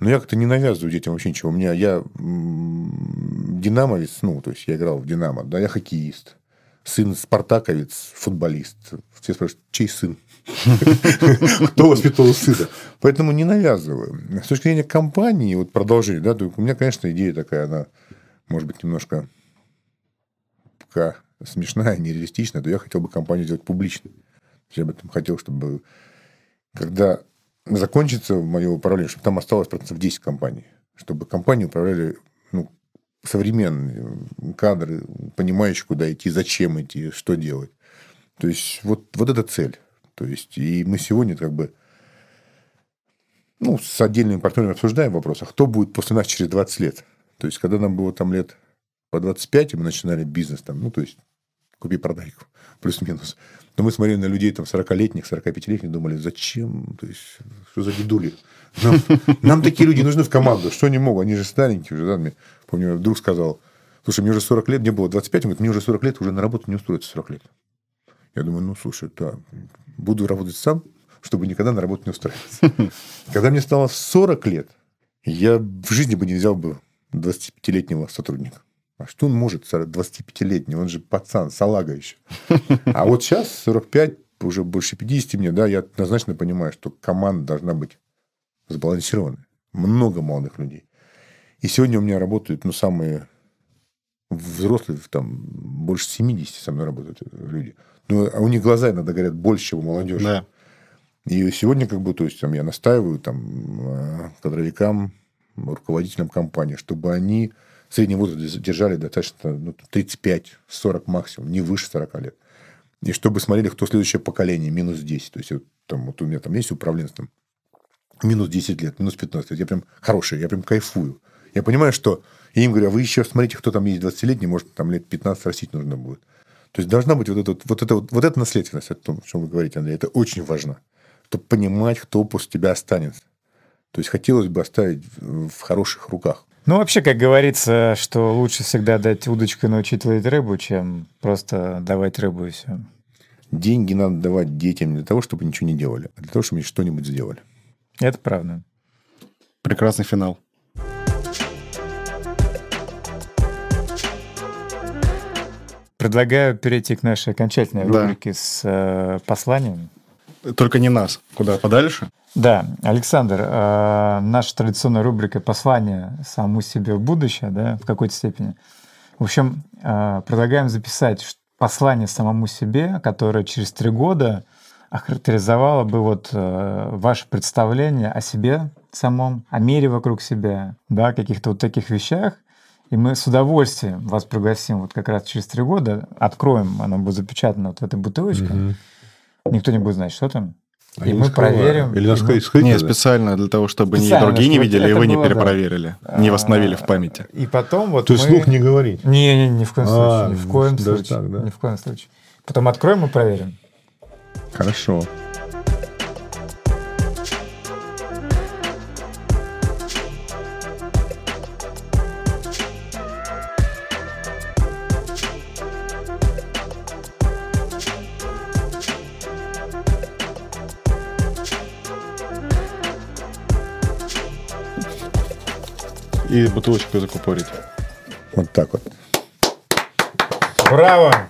Но я как-то не навязываю детям вообще ничего. У меня я динамовец, ну, то есть я играл в Динамо, да, я хоккеист. Сын спартаковец, футболист. Все спрашивают, чей сын? (laughs) Кто воспитывал сына? Поэтому не навязываю. С точки зрения компании, вот продолжение, да, у меня, конечно, идея такая, она, может быть, немножко пока смешная, нереалистичная, то я хотел бы компанию сделать публичной. Я бы там хотел, чтобы когда закончится мое управление, чтобы там осталось процентов 10 компаний. Чтобы компании управляли ну, современные кадры, понимающие, куда идти, зачем идти, что делать. То есть, вот, вот эта цель. То есть, и мы сегодня как бы ну, с отдельными партнерами обсуждаем вопрос, а кто будет после нас через 20 лет? То есть, когда нам было там лет по 25, и мы начинали бизнес там, ну, то есть, купи-продай, (laughs) плюс-минус. Но мы смотрели на людей там 40-летних, 45-летних, думали, зачем? То есть, что за дедули? Нам, нам такие люди нужны в команду. Что они могут? Они же старенькие уже. Да? Мне, помню, друг сказал, слушай, мне уже 40 лет, мне было 25, он говорит, мне уже 40 лет, уже на работу не устроится 40 лет. Я думаю, ну, слушай, да, буду работать сам, чтобы никогда на работу не устраиваться. (laughs) Когда мне стало 40 лет, я в жизни бы не взял бы 25-летнего сотрудника. А что он может, 25-летний? Он же пацан, салага еще. А вот сейчас, 45, уже больше 50 мне, да, я однозначно понимаю, что команда должна быть сбалансированная. Много молодых людей. И сегодня у меня работают, ну, самые взрослые, там, больше 70 со мной работают люди. Ну, а у них глаза иногда говорят больше, чем у молодежи. Да. И сегодня, как бы, то есть, там, я настаиваю там, э, кадровикам, руководителям компании, чтобы они средний возраст держали достаточно ну, 35-40 максимум, не выше 40 лет. И чтобы смотрели, кто следующее поколение, минус 10. То есть, вот, там, вот у меня там есть управленец, там, минус 10 лет, минус 15 лет. Я прям хороший, я прям кайфую. Я понимаю, что я им говорю, а вы еще смотрите, кто там есть 20-летний, может, там лет 15 растить нужно будет. То есть, должна быть вот эта вот, это, вот, вот эта наследственность, о том, о чем вы говорите, Андрей, это очень важно. Чтобы понимать, кто после тебя останется. То есть, хотелось бы оставить в хороших руках. Ну, вообще, как говорится, что лучше всегда дать удочку и научить ловить рыбу, чем просто давать рыбу и все. Деньги надо давать детям не для того, чтобы ничего не делали, а для того, чтобы они что-нибудь сделали. Это правда. Прекрасный финал. Предлагаю перейти к нашей окончательной Да. рубрике с э, посланием. Только не нас. Куда подальше? Да, Александр, э, наша традиционная рубрика «Послание самому себе в будущее», да, в какой-то степени. В общем, э, предлагаем записать послание самому себе, которое через три года охарактеризовало бы вот э, ваше представление о себе самом, о мире вокруг себя, да, каких-то вот таких вещах. И мы с удовольствием вас пригласим вот как раз через три года, откроем, оно будет запечатано вот в этой бутылочке. Никто не будет знать, что там. А и не мы скрываю. проверим. Или нас мы- Не, специально для того, чтобы ни Специально, другие не видели, и вы не было, да. перепроверили, не восстановили в памяти. И потом вот То есть мы... слух не говорить. Не, не, ни в коем А, случае, ни в коем даже случае, так, да? ни в коем случае. Потом откроем и проверим. Хорошо. И бутылочку закупорить. Вот так вот. Браво!